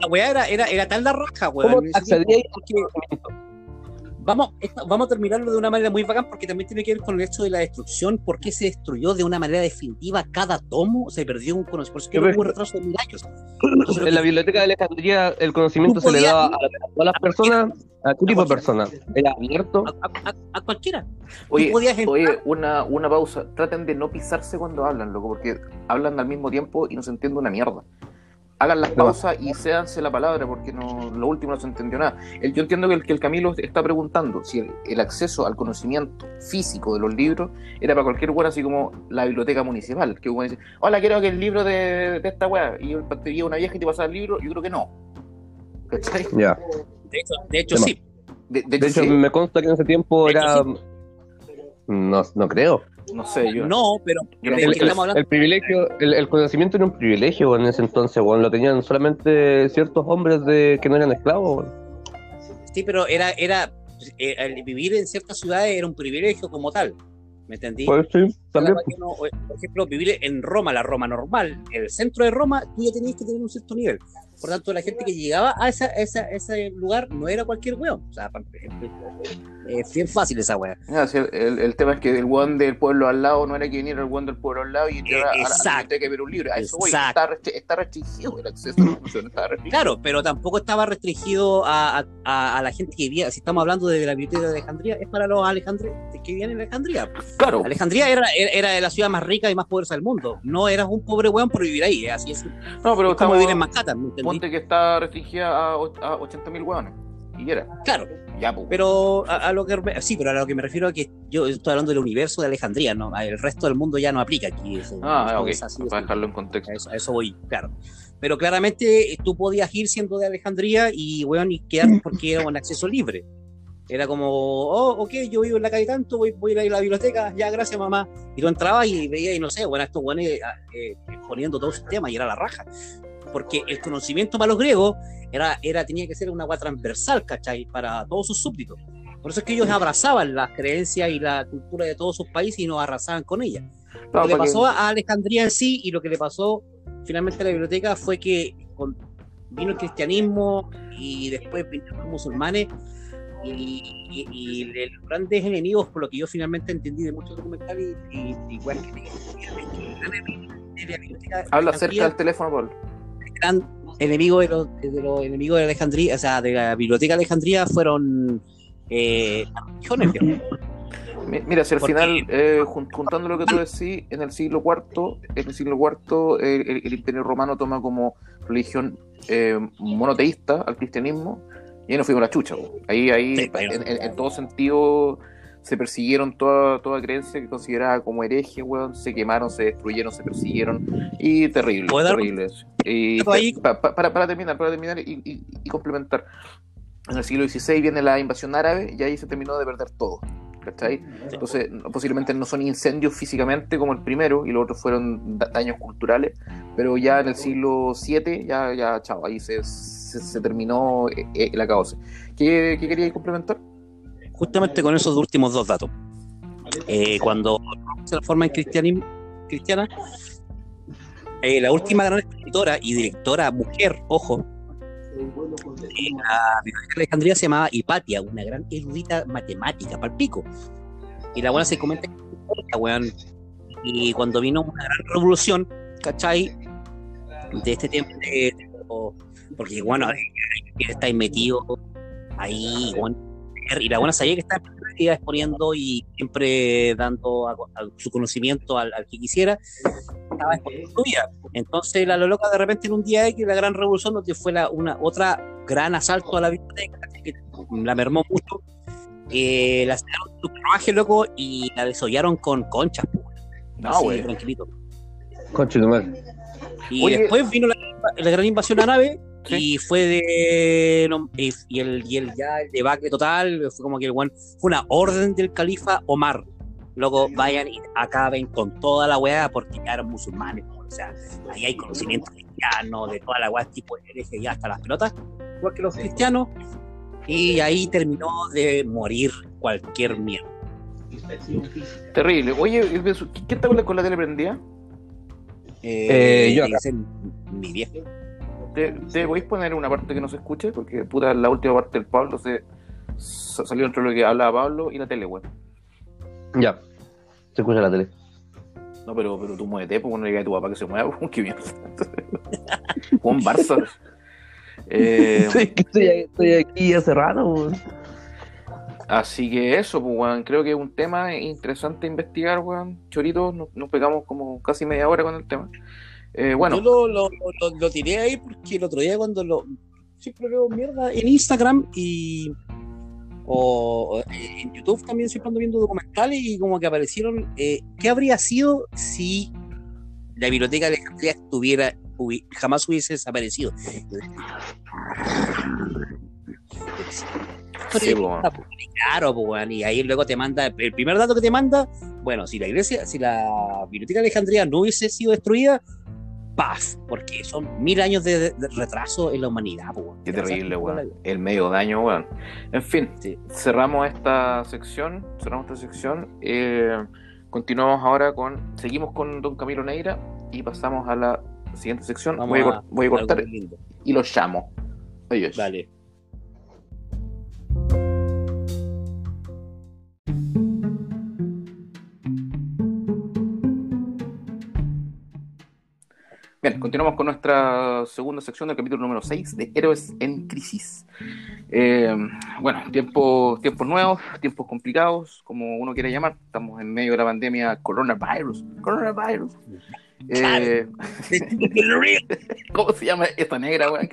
La weá era, era, era tal la raja, ¿Cómo weón. ese vamos, esto- vamos a terminarlo de una manera muy bacán porque también tiene que ver con el hecho de la destrucción, por qué se destruyó de una manera definitiva cada tomo, se perdió un conocimiento, por eso que Pero hubo un retraso de mil años. Entonces, [CLEARS THROAT] En la biblioteca de Alejandría el conocimiento se le daba a, a todas las personas, a qué tipo de personas. Era abierto. a, a- a- a cualquiera. Oye, oye una, una pausa. Traten de no pisarse cuando hablan, loco, porque hablan al mismo tiempo y no se entiende una mierda. Hagan las pausas y séanse la palabra, porque no, lo último no se entendió nada. El- yo entiendo que el, que el Camilo está preguntando si el, el acceso al conocimiento físico de los libros era para cualquier weá, así como la biblioteca municipal. Que uno dice, hola, quiero que el libro de, de esta weá, y te lleva una vieja y te pasa el libro, yo creo que no. ¿Cachai? Ya. De hecho, de hecho sí. De, de De hecho, hecho, sí. me consta que en ese tiempo De hecho, era. No, no creo. No sé, yo. No, pero Yo no de El, privilegio, el, el conocimiento era un privilegio en ese entonces, weón. Lo tenían solamente ciertos hombres de que no eran esclavos, weón. Sí, pero era, era eh, el vivir en ciertas ciudades era un privilegio como tal. ¿Me entendí? Pues sí, también. Para que uno, eh, por ejemplo, vivir en Roma, la Roma normal, en el centro de Roma, tú ya tenías que tener un cierto nivel. Por tanto, la gente que llegaba a esa, esa, ese lugar no era cualquier weón. O sea, es bien fácil esa sí, el, el- el tema es que el one del pueblo al lado no era que viniera el one del pueblo al lado y entrara a, la- a a ver un libro. Eso Exacto. está, restri- está restringido el acceso a la restringido. Claro, pero tampoco estaba restringido a, la gente que vivía. Si estamos hablando de la biblioteca de Alejandría, es para los alejandrinos que vivían en Alejandría. Claro, Alejandría era, era, era la ciudad más rica y más poderosa del mundo. No eras un pobre weón por vivir ahí. Así es, no, pero es como estamos, vivir en Manhattan. ¿me entendí? Ponte que está restringida a, a 80.000 hueones. Y era, Claro, ya, pues. pero a, a lo que sí, pero a lo que me refiero es que yo estoy hablando del universo de Alejandría, no, el resto del mundo ya no aplica aquí. Eso, Ah, ok, así para dejarlo en contexto. A eso, a eso voy, claro. Pero claramente eh, tú podías ir siendo de Alejandría y, weón, y quedar porque era un acceso libre. Era como, oh, ok, yo vivo en la calle tanto, voy, voy a ir a la biblioteca, ya, gracias, mamá. Y tú entrabas y veías, y no sé, bueno, estos weones eh, eh, exponiendo todo su tema y era la raja. Porque el conocimiento para los griegos era, era, tenía que ser una agua transversal, ¿cachai? Para todos sus súbditos. Por eso es que ellos abrazaban las creencias y la cultura de todos sus países y nos arrasaban con ellas. Lo Claro, que le que- pasó a Alejandría en sí y lo que le pasó finalmente a la biblioteca fue que con- vino el cristianismo y después vinieron los musulmanes y, y- y los grandes enemigos, por lo que yo finalmente entendí de muchos documentales y, weas que que biblioteca de Habla cerca del teléfono, Paul. Gran enemigo de los, de los enemigos de Alejandría, o sea, de la biblioteca de Alejandría fueron eh, Mira, si al final, eh, jun- juntando lo que tú decís, en el siglo IV, en el siglo IV, el, el Imperio Romano toma como religión eh, monoteísta al cristianismo y ahí nos fuimos la chucha. Ahí, ahí Sí, pero- en, en- en todo sentido, se persiguieron toda, toda creencia que consideraba como hereje, weón. Se quemaron, se destruyeron, se persiguieron. Y terrible, ¿Puedo dar- terrible. Y pa- pa- para, para terminar, para terminar y, y- y complementar. En el siglo XVI viene la invasión árabe y ahí se terminó de perder todo. ¿Cachai? Entonces, posiblemente no son incendios físicamente como el primero y los otros fueron da- daños culturales, pero ya en el siglo VII, ya, ya, chao, ahí se, se, se terminó eh, eh, la caos. ¿Qué, qué queríais complementar? Justamente con esos últimos dos datos. Eh, cuando se transforma en cristianismo, cristiana, eh, la última gran escritora y directora mujer, ojo, eh, la Biblioteca de Alejandría se llamaba Hipatia, una gran erudita matemática, palpico. Y la buena se comenta que y cuando vino una gran revolución, ¿cachai? De este tiempo, de- de- porque bueno, estáis metido ahí, weón, y la buena sabía que estaba exponiendo y siempre dando a- a su conocimiento al, al que quisiera, estaba exponiendo su vida. Entonces la loca de repente en un día X, la gran revolución, donde fue la, una otra gran asalto a la biblioteca, que la mermó mucho, eh, la sacaron de su carruaje, loco, y la desollaron con conchas, No, así, güey. tranquilito. Madre. Y Oye. después vino la, la gran invasión árabe Sí. y fue de. no, y, y el, y el ya el debacle total fue como que el one, fue una orden del califa Omar. Luego vayan y acaben con toda la weá porque ya eran musulmanes. O sea, ahí hay conocimiento cristiano de toda la weá, tipo de hereje ya hasta las pelotas, igual que los cristianos. Y ahí terminó de morir cualquier mierda. Terrible. Oye, ¿qué, tal con la tele prendida? Eh, yo tiene acá. mi viejo. ¿Te, te podéis poner una parte que no se escuche? Porque puta, la última parte del Pablo se, sa- salió entre lo que hablaba Pablo y la tele, weón. Ya. Se escucha la tele. No, pero, pero tú muévete, pues no le digas a tu papá que se mueva, [LAUGHS] weón, qué mierda. Juan Barça. [LAUGHS] Eh, Sí, que estoy, estoy aquí hace rato, weón. Así que eso, pues, weón, creo que es un tema interesante investigar, weón. Chorito, nos, nos pegamos como casi media hora con el tema. Eh, bueno, Yo lo, lo, lo- lo tiré ahí porque el otro día cuando lo. Siempre veo mierda en Instagram y. O, o en YouTube también siempre ando viendo documentales y como que aparecieron. eh, ¿Qué habría sido si la biblioteca de Alejandría estuviera. hubi- jamás hubiese desaparecido? Sí, weón. Claro, pues, y ahí luego te manda, el primer dato que te manda, bueno, si la iglesia, si la biblioteca de Alejandría no hubiese sido destruida, paz, porque son mil años de, de retraso en la humanidad, weón. qué ¿Te terrible, weón. El medio daño, weón. En fin, Sí. cerramos esta sección. Cerramos esta sección. Eh, continuamos ahora con. Seguimos con Don Camilo Neira y pasamos a la siguiente sección. Voy a, a- voy a cortar y los llamo. Adiós. Dale. Bien, continuamos con nuestra segunda sección del capítulo número 6 de Héroes en Crisis. Eh, bueno, tiempos, tiempos nuevos, tiempos complicados, como uno quiere llamar. Estamos en medio de la pandemia coronavirus. Coronavirus. Eh, [LAUGHS] ¿Cómo se llama esta negra, weón?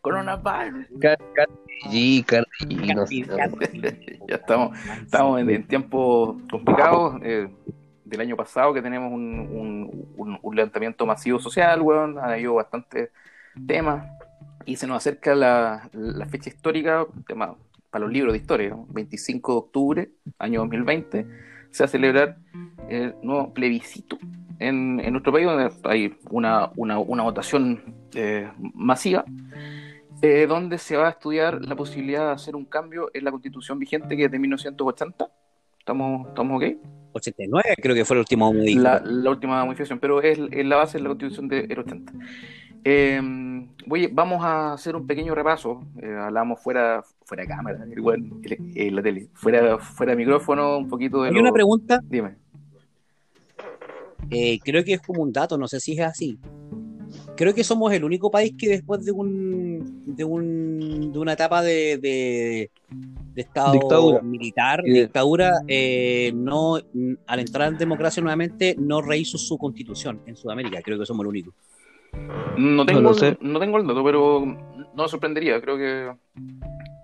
Coronavirus. Cardi G, [LAUGHS] ya estamos, estamos en, en tiempos complicados. eh, del año pasado que tenemos un, un, levantamiento masivo social, weón. Ha habido bastantes temas. Y se nos acerca la, la fecha histórica, tema para los libros de historia, ¿no? 25 de octubre, año 2020, se va a celebrar el nuevo plebiscito en, en nuestro país, donde hay una, una, una votación eh, masiva, eh, donde se va a estudiar la posibilidad de hacer un cambio en la constitución vigente que es de 1980. ¿Estamos, estamos ok? 89 creo que fue el último médico. La, la última modificación, pero es, es la base de la constitución del 80. Eh, voy, vamos a hacer un pequeño repaso. Eh, hablamos fuera, fuera de cámara, igual en, en la tele, fuera, fuera de micrófono, un poquito de. Hay lo- una pregunta, Dime. eh, creo que es como un dato, no sé si es así. Creo que somos el único país que después de un de un de una etapa de, de, de estado Dictadura. militar, Sí. dictadura, eh, no al entrar en democracia nuevamente no rehizo su constitución en Sudamérica. Creo que somos el único. No tengo, sé. no tengo el dato, pero no me sorprendería. Creo que.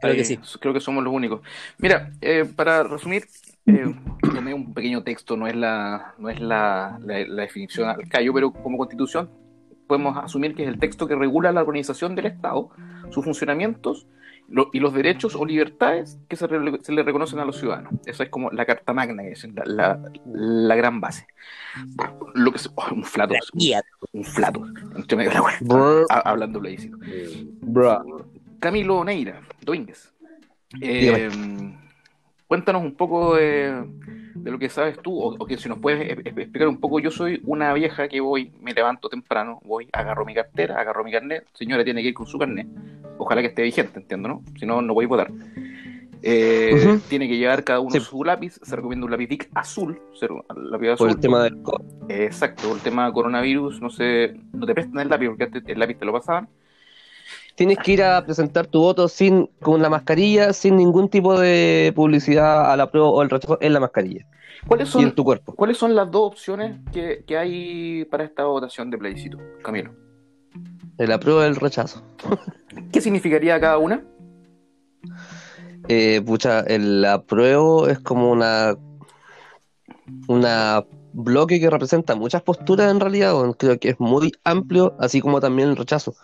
Creo que eh, sí. Creo que somos los únicos. Mira, eh, para resumir, eh, [COUGHS] tomé un pequeño texto, no es la, no es la, la- la definición al callo, pero como constitución podemos asumir que es el texto que regula la organización del Estado, sus funcionamientos lo- y los derechos o libertades que se, re- se le reconocen a los ciudadanos. Esa es como la carta magna, que es la, la- la gran base. Lo que se- oh, un flato, un flato, entre medio de la hablando plebiscito. Camilo Neira, Domínguez. Eh, cuéntanos un poco de, de lo que sabes tú, o, o que si nos puedes e- e- explicar un poco. Yo soy una vieja que voy, me levanto temprano, voy, agarro mi cartera, agarro mi carnet. Señora tiene que ir con su carnet. Ojalá que esté vigente, entiendo, ¿no? Si no, no voy a votar. Eh. Tiene que llevar cada uno Sí. su lápiz. Se recomienda un lápiz Bic azul. cero- lápiz Por azul. el tema del COVID. Exacto, el tema coronavirus, no sé, no te prestan el lápiz porque antes el lápiz te lo pasaban. Tienes que ir a presentar tu voto sin con la mascarilla, sin ningún tipo de publicidad a la prueba o el rechazo en la mascarilla ¿Cuáles y en son, tu cuerpo. ¿Cuáles son las dos opciones que, que hay para esta votación de plebiscito, Camilo? El apruebo o el rechazo. [LAUGHS] ¿Qué significaría cada una? Eh, pucha, el apruebo es como una una bloque que representa muchas posturas en realidad, creo que es muy amplio, así como también el rechazo.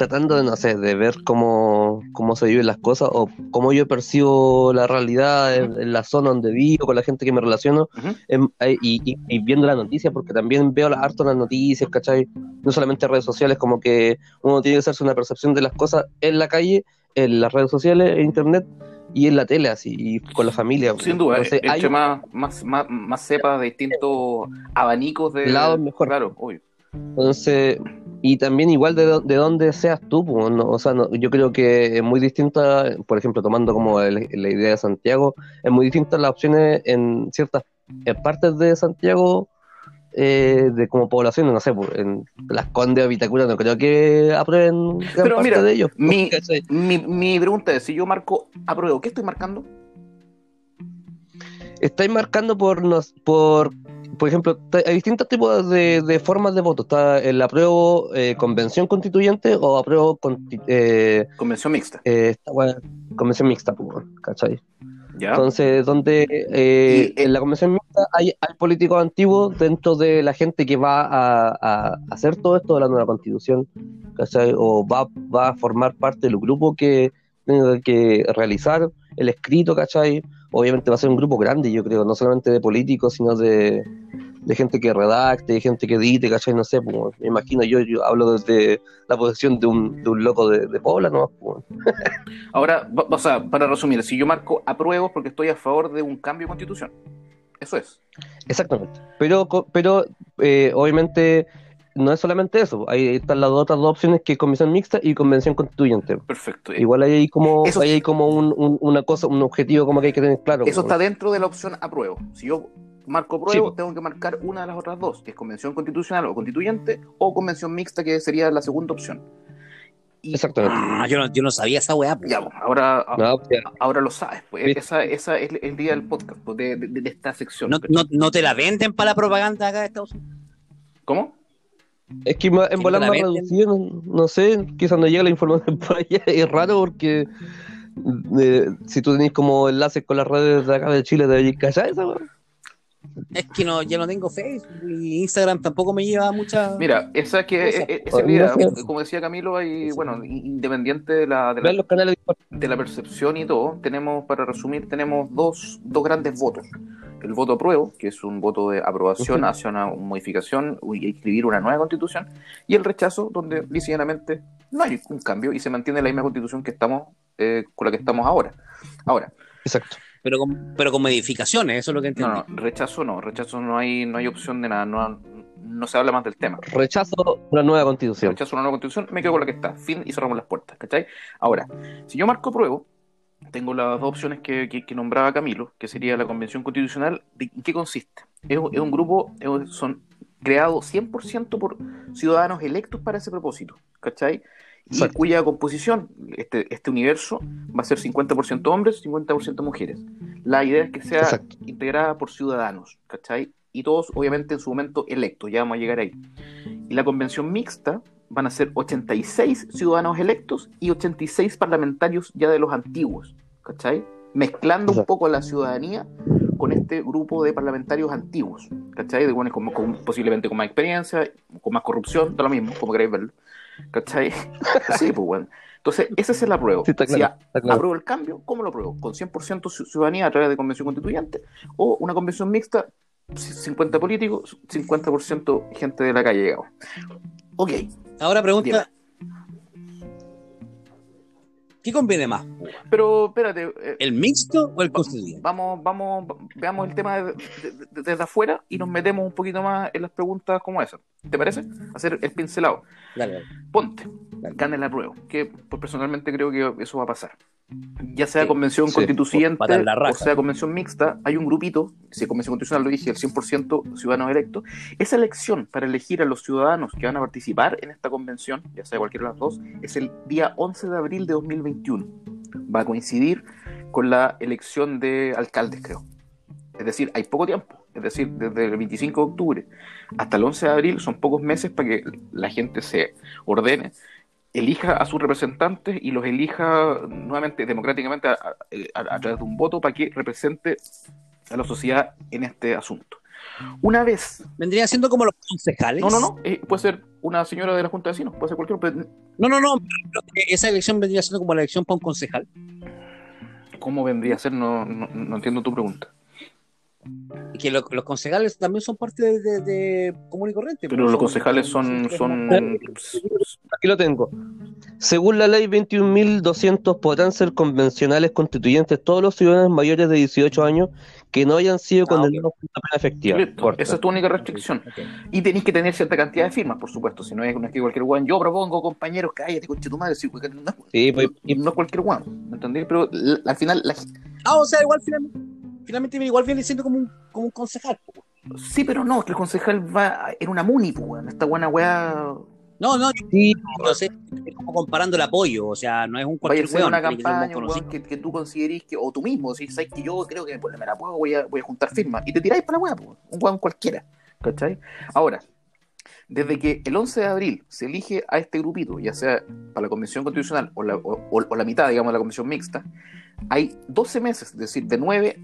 Tratando de, no sé, de ver cómo, cómo se viven las cosas o cómo yo percibo la realidad en, en la zona donde vivo, con la gente que me relaciono, em, eh, y, y- y viendo las noticias, porque también veo la- harto las noticias, ¿cachai? No solamente redes sociales, como que uno tiene que hacerse una percepción de las cosas en la calle, en las redes sociales, en internet y en la tele, así, y con la familia. Sin duda, Entonces, hay más, más, más, más cepas de distintos abanicos de... Lado mejor. Claro, obvio. Entonces, y también igual de, de dónde seas tú, pues, ¿no? o sea, no- yo creo que es muy distinta, por ejemplo, tomando como el- la idea de Santiago, es muy distinta las opciones en ciertas en partes de Santiago eh, de como poblaciones, no sé, en Las Condes o Vitacura no creo que aprueben gran Pero parte mira, de ellos. mi-. Mi, mi pregunta es, si yo marco apruebo, ¿qué estoy marcando? estáis marcando por, nos, por, por ejemplo, hay distintos tipos de, de formas de voto. Está el apruebo eh, convención constituyente o apruebo eh, Convención mixta, eh, esta wea, convención mixta, pues, ¿cachai? ¿ya? Entonces, donde eh, Y, eh, en la convención mixta hay, hay políticos antiguos dentro de la gente que va a, a hacer todo esto de la nueva constitución, ¿cachai? O va, va a formar parte del grupo que tenga que realizar el escrito, ¿cachai? Obviamente va a ser un grupo grande, yo creo, no solamente de políticos, sino de, de gente que redacte, de gente que edite, ¿cachai? No sé, pues, me imagino, yo, yo hablo desde la posición de un, de un loco de, de Pobla, ¿no? Pues, [LAUGHS] Ahora, o sea, para resumir, si yo marco apruebo porque estoy a favor de un cambio de constitución. Eso es. Exactamente. Pero, pero eh, obviamente no es solamente eso. Ahí están las otras dos opciones que es convención mixta y convención constituyente. Perfecto. Igual ahí hay como, Eso- ahí hay como un- un- una cosa, un objetivo como que hay que tener claro. Eso está dentro de la opción apruebo. Si yo marco apruebo, Sí. tengo que marcar una de las otras dos, que es convención constitucional o constituyente, o convención mixta, que sería la segunda opción. Y Exactamente. Ah, yo, no, yo no sabía esa weá. ya, pues, ahora, No, sea, ahora lo sabes. Pues, esa, esa es el día del podcast, pues, de, de- de esta sección. No, no, no te la venden para la propaganda acá de Estados Unidos. ¿Cómo? Es que en la más reducido, no, no sé, quizás no llega la información [LAUGHS] por allá. Es raro porque eh, si tú tenés como enlaces con las redes de acá de Chile, de callar esa weá. Es que no, ya no tengo Facebook y Instagram tampoco me lleva mucha. Mira, esa que e- e- No idea, sé. como decía Camilo, hay, bueno, in- independiente de la, de la, Vean los canales de de la percepción y todo, tenemos, para resumir, tenemos dos, dos grandes votos. El voto apruebo, que es un voto de aprobación hacia una modificación y escribir una nueva constitución, y el rechazo, donde ligeramente no hay un cambio y se mantiene la misma constitución que estamos, eh, con la que estamos ahora. Ahora, Exacto. Pero con, pero con modificaciones, eso es lo que entendí. no, no, rechazo no, rechazo no hay, no hay opción de nada, no, no se habla más del tema. Rechazo una nueva constitución. rechazo una nueva constitución, me quedo con la que está. Fin y cerramos las puertas, ¿cachai? Ahora, si yo marco pruebo, tengo las dos opciones que, que- que nombraba Camilo, que sería la convención constitucional. ¿De qué consiste? Es, un- es un grupo, es son creados 100% por ciudadanos electos para ese propósito, ¿cachai? Y cuya composición, este, este universo, va a ser 50% hombres, 50% mujeres. La idea es que sea Exacto. integrada por ciudadanos, ¿cachai? Y todos, obviamente, en su momento electos, ya vamos a llegar ahí. Y la convención mixta van a ser 86 ciudadanos electos y 86 parlamentarios ya de los antiguos, ¿cachai? Mezclando un Exacto. poco la ciudadanía con este grupo de parlamentarios antiguos, ¿cachai? De buenos con, con- posiblemente con más experiencia, con más corrupción, da lo mismo, como queráis verlo, ¿cachai? [LAUGHS] Sí, pues bueno. Entonces, ese es el apruebo. Sí, está Si claro, a- claro. apruebo el cambio, ¿cómo lo apruebo? ¿Con 100% ci- ciudadanía a través de convención constituyente? ¿O una convención mixta, c- 50 políticos, 50% gente de la calle? digamos? Ok, Ahora pregunta: Dime. ¿qué conviene más? pero espérate, eh, ¿El mixto o el constituyente? vamos, vamos, veamos el tema de- de- de- desde afuera y nos metemos un poquito más en las preguntas como esas. ¿Te parece? Hacer el pincelado. Dale, dale. Ponte, Dale. gana la prueba, que pues, personalmente creo que eso va a pasar. Ya sea Sí, convención sí, constituyente o sea convención mixta, hay un grupito, si convención constitucional lo dije, el 100% ciudadanos electos. Esa elección para elegir a los ciudadanos que van a participar en esta convención, ya sea cualquiera de las dos, es el día 11 de abril de 2021. Va a coincidir con la elección de alcaldes, creo. Es decir, hay poco tiempo. Es decir, desde el 25 de octubre hasta el 11 de abril son pocos meses para que la gente se ordene, elija a sus representantes y los elija nuevamente democráticamente a, a- a- a través de un voto para que represente a la sociedad en este asunto. Una vez, Vendría siendo como los concejales. no, no, no, eh, puede ser una señora de la Junta de Vecinos, puede ser cualquier, No, no, no. Esa elección vendría siendo como la elección para un concejal. ¿cómo vendría a ser? No, no, no entiendo tu pregunta. Y que lo- los concejales también son parte de, de- de común y corriente. Pero pues, los concejales son, son, Aquí lo tengo. Según la ley 21.200 podrán ser convencionales constituyentes todos los ciudadanos mayores de 18 años que no hayan sido Ah, condenados por una pena efectiva. Listo. Esa es tu única restricción. Y tenéis que tener cierta cantidad de firmas, por supuesto. Si no es, no es que cualquier weón, yo propongo, compañeros, cállate, conche tu madre. Si, no, Sí, pues, y no es cualquier ¿me entendí? Pero la- al final, la- Ah, o sea, igual finalmente, finalmente igual viene siendo como un, como un concejal. po. sí, pero no, es que el concejal va en una muni, pues. Esta buena weá No, no, sí, yo sé, es como comparando el apoyo, o sea, no es un vaya a cualquier una campaña, que, que tú considerís que, o tú mismo, si sabes que yo creo que pues, me la puedo, voy a, voy a juntar firmas. Y te tiráis para la weá, pues, un weón cualquiera. ¿Cachai? Ahora, desde que el 11 de abril se elige a este grupito, ya sea para la Convención Constitucional o la, o- o- o la mitad, digamos, de la Convención Mixta, hay 12 meses, es decir, de 9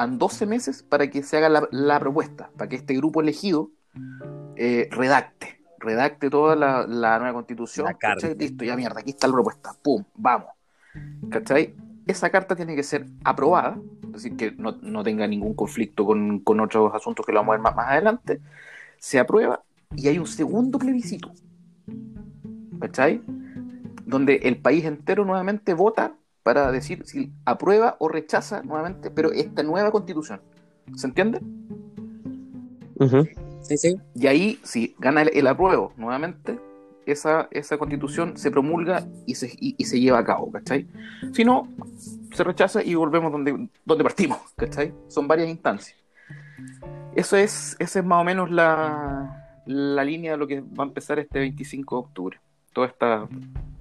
a 12 meses para que se haga la, la propuesta, para que este grupo elegido eh, redacte, redacte toda la, la nueva constitución. Listo, ya mierda, aquí está la propuesta, pum, vamos. ¿Cachai? Esa carta tiene que ser aprobada, es decir, que no, no tenga ningún conflicto con, con otros asuntos que lo vamos a ver más, más adelante. Se aprueba y hay un segundo plebiscito. ¿Cachai? Donde el país entero nuevamente vota para decir si aprueba o rechaza nuevamente, pero esta nueva constitución. ¿Se entiende? Sí, sí. Y ahí, si gana el, el apruebo nuevamente, esa, esa constitución se promulga y se, y, y se lleva a cabo, ¿cachai? Si no, se rechaza y volvemos donde, donde partimos, ¿cachai? Son varias instancias. Eso es, esa es más o menos la, la línea de lo que va a empezar este 25 de octubre. Toda esta...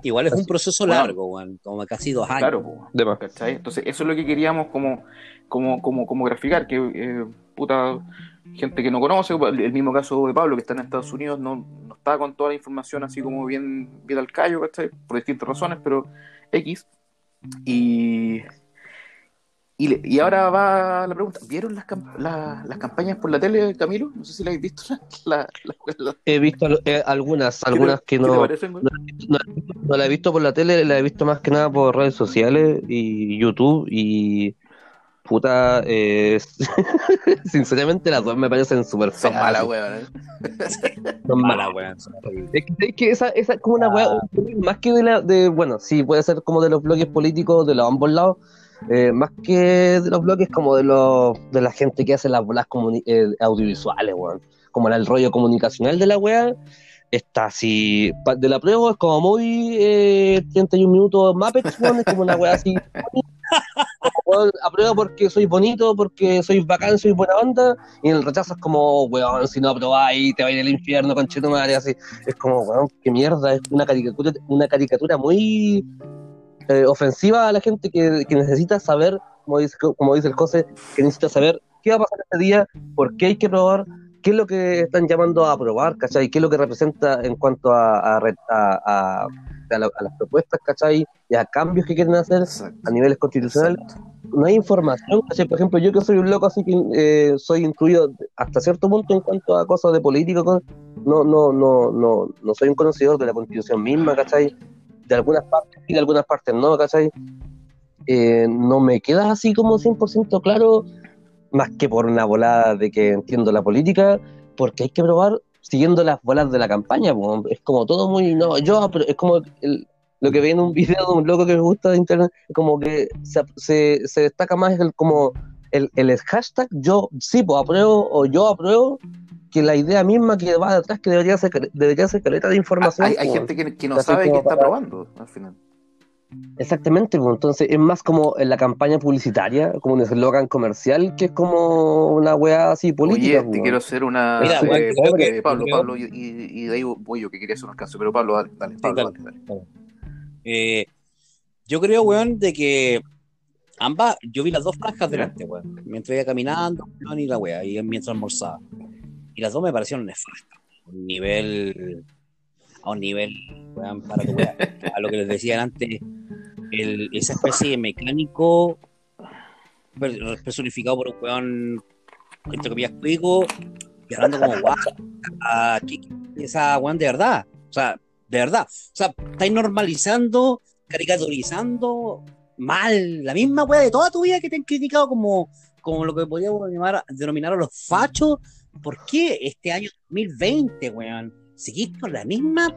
Igual es un proceso Bueno. largo, weón, como casi dos años. Claro, po, De más. ¿cachai? Entonces, eso es lo que queríamos como, como, como, como graficar, que eh, puta gente que no conoce, el mismo caso de Pablo, que está en Estados Unidos, no, no está con toda la información así como bien, bien al callo, ¿cachai? Por distintas razones, pero X. Y, y, le- y ahora va la pregunta, ¿vieron las, la- las campañas por la tele, Camilo? No sé si la habéis visto. [LAUGHS] La, He visto eh, algunas, ¿qué te- algunas que no, parecen, güey? no la he visto por la tele, la he visto más que nada por redes sociales y YouTube y puta, eh, [LAUGHS] sinceramente las dos me parecen súper Son feas, malas, weón. ¿eh? [LAUGHS] son malas. Mala, weón. son horribles. Es que, es que esa, esa es como una weá, más que de la, de, bueno, sí, puede ser como de los bloques políticos de los ambos lados, eh, más que de los bloques como de los, de la gente que hace las bolas eh, audiovisuales, weón. Como era el rollo comunicacional de la weá, está así, de la prueba es como muy eh, 31 minutos Muppets, weón, es como una weá así. [LAUGHS] Weón, apruebo porque soy bonito, porque soy bacán, soy buena onda, y en el rechazo es como, weón, si no aprobáis, te va a ir al infierno, conchetumare, así. Es como, weón, qué mierda, es una caricatura, una caricatura muy eh, ofensiva a la gente que, que necesita saber, como dice, como dice el José, que necesita saber qué va a pasar este día, por qué hay que probar, qué es lo que están llamando a aprobar, ¿cachai? ¿Qué es lo que representa en cuanto a, a, a- la- las propuestas, ¿cachai? Y a cambios que quieren hacer a niveles constitucionales. Exacto. No hay información, ¿cachai? Por ejemplo, yo que soy un loco, así que eh, soy incluido hasta cierto punto en cuanto a cosas de política, no, no, no, no, no soy un conocedor de la constitución misma, ¿cachai? De algunas partes y de algunas partes no, ¿cachai? Eh, no me queda así como 100% claro, más que por una volada de que entiendo la política, porque hay que probar siguiendo las bolas de la campaña, po. es como todo muy, no, yo, apro- es como el- lo que vi en un [LAUGHS] video de un loco que me gusta de internet, como que se, se, se destaca más el, como el, el hashtag yo sí, pues apruebo o yo apruebo, que la idea misma que va detrás, que debería ser, debería ser caleta de información. Hay, gente que, que no sabe que está para- probando al final. Exactamente, pues, entonces es más como en la campaña publicitaria, como un eslogan comercial, que es como una weá así política. Oye, te pues. quiero hacer una. Mira, eh, eh, que- Pablo, creo- Pablo, y, y, y de ahí voy yo que quería hacer un alcance, pero Pablo, dale, dale, Pablo, dale. dale, dale. Eh, yo creo, weón, de que ambas, yo vi las dos franjas delante, weón, mientras iba caminando, weón, y la wea, y mientras almorzaba. Y las dos me parecieron nefastas. Un nivel, a un nivel. A lo que les decía antes, esa especie de mecánico per- personificado por un weón, entre comillas, cuico, y hablando como guau, a ¿qué- qué- esa weón de verdad. O sea, de verdad. O sea, estáis normalizando, caricaturizando mal la misma weá de toda tu vida que te han criticado como, como lo que podríamos denominar a los fachos. ¿Por qué este año 2020, weón? Seguís con la misma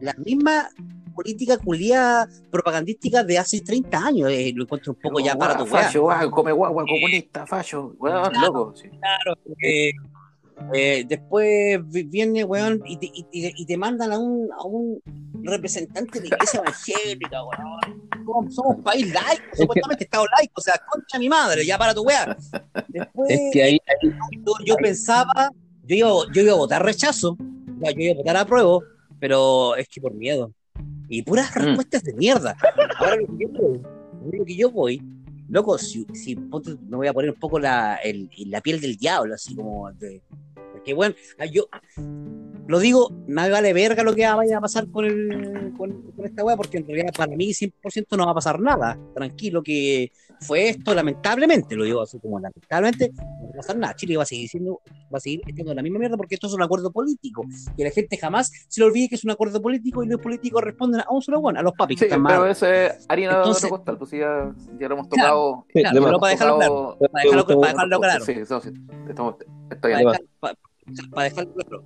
la misma política culiada propagandística de hace 30 años. Eh, lo encuentro un poco ya para tu weá. Fallo, guau, come guagua, comunista, fallo, weón, Claro. loco. sí. Claro, eh, eh, después vi- viene, weón, y te, y, y- y te mandan a un, a un representante de la iglesia evangélica, weón. Somos, somos un país laico, supuestamente Estado laico, o sea, concha mi madre, ya para tu weá. Después, Es que ahí, ahí- yo, yo pensaba, yo iba, yo iba a votar rechazo, yo iba a votar apruebo, pero es que por miedo. Y puras Mm. respuestas de mierda. Ahora lo que yo voy, lo que yo voy, loco, si, si me voy a poner un poco la, el- la piel del diablo, así como de. Porque bueno, ah, yo lo digo, me vale verga lo que vaya a pasar con, el, con, con esta weá, porque en realidad para mí 100% no va a pasar nada. Tranquilo que fue esto, lamentablemente, lo digo así como lamentablemente, no va a pasar nada. Chile va a seguir siendo, va a seguir estando en la misma mierda porque esto es un acuerdo político. Que la gente jamás se le olvide que es un acuerdo político y los políticos responden a un solo bueno, a los papis Sí, que están pero mal. eso es harina Entonces- de otro costal, pues ya, ya lo hemos Claro, tocado. Claro, de pero para dejarlo claro, para dejarlo, para dejarlo claro. Sí, eso sí, estamos, está para dejar, para dejarlo claro.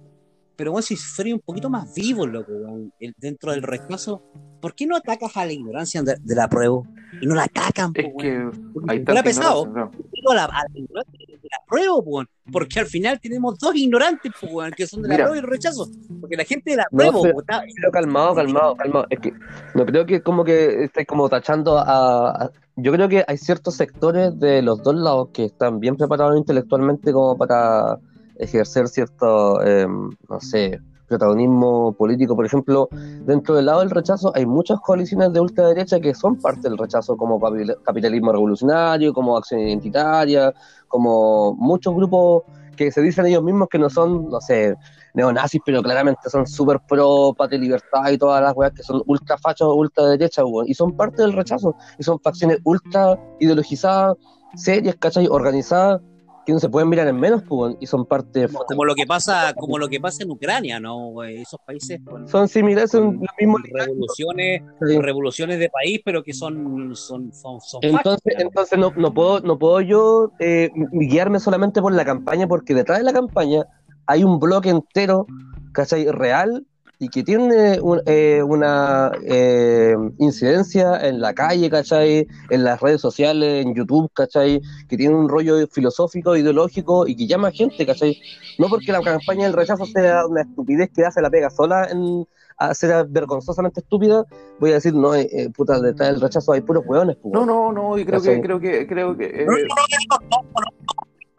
Pero bueno, si fuera un poquito más vivo, loco, el- dentro del rechazo, ¿por qué no atacas a la ignorancia de, de la prueba? Y no la atacan, po, Es weón? que hay tanta pesado, digo a la, a la ignorancia de la prueba, po, porque al final tenemos dos ignorantes, po, que son de la Mira. prueba y el rechazo. Porque la gente de la No, prueba, pero- po, está- pero calmado, calmado, calmado. Es que no creo que como que estáis como tachando a, a- Yo creo que hay ciertos sectores de los dos lados que están bien preparados intelectualmente como para ejercer cierto, eh, no sé, protagonismo político. Por ejemplo, dentro del lado del rechazo hay muchas coaliciones de ultraderecha que son parte del rechazo, como capi- capitalismo revolucionario, como acción identitaria, como muchos grupos que se dicen ellos mismos que no son, no sé, neonazis, pero claramente son súper pro patria libertad y todas las weas que son ultra fachos, ultra derechas, weón, y son parte del rechazo, y son facciones ultra ideologizadas, serias, ¿cachai? Organizadas, que no se pueden mirar en menos, pues, y son parte, como, como lo que pasa, como lo que pasa en Ucrania, ¿no? Esos países con, son similares, son con los mismos. revoluciones, ¿cachai? revoluciones de país, pero que son, son, son, son Entonces, ¿no? entonces no, no puedo, no puedo yo eh, guiarme solamente por la campaña, porque detrás de la campaña hay un bloque entero, ¿cachai? Real y que tiene un- eh, una eh, incidencia en la calle, ¿cachai? En las redes sociales, en YouTube, ¿cachai? Que tiene un rollo filosófico, ideológico y que llama gente, ¿cachai? No porque la campaña del rechazo sea una estupidez que hace la pega sola en a ser vergonzosamente estúpida, voy a decir, no, eh, eh, puta, detrás del rechazo hay puros hueones, pues, No, no, no, y creo ¿Cachai? que, creo que, creo que, eh, No,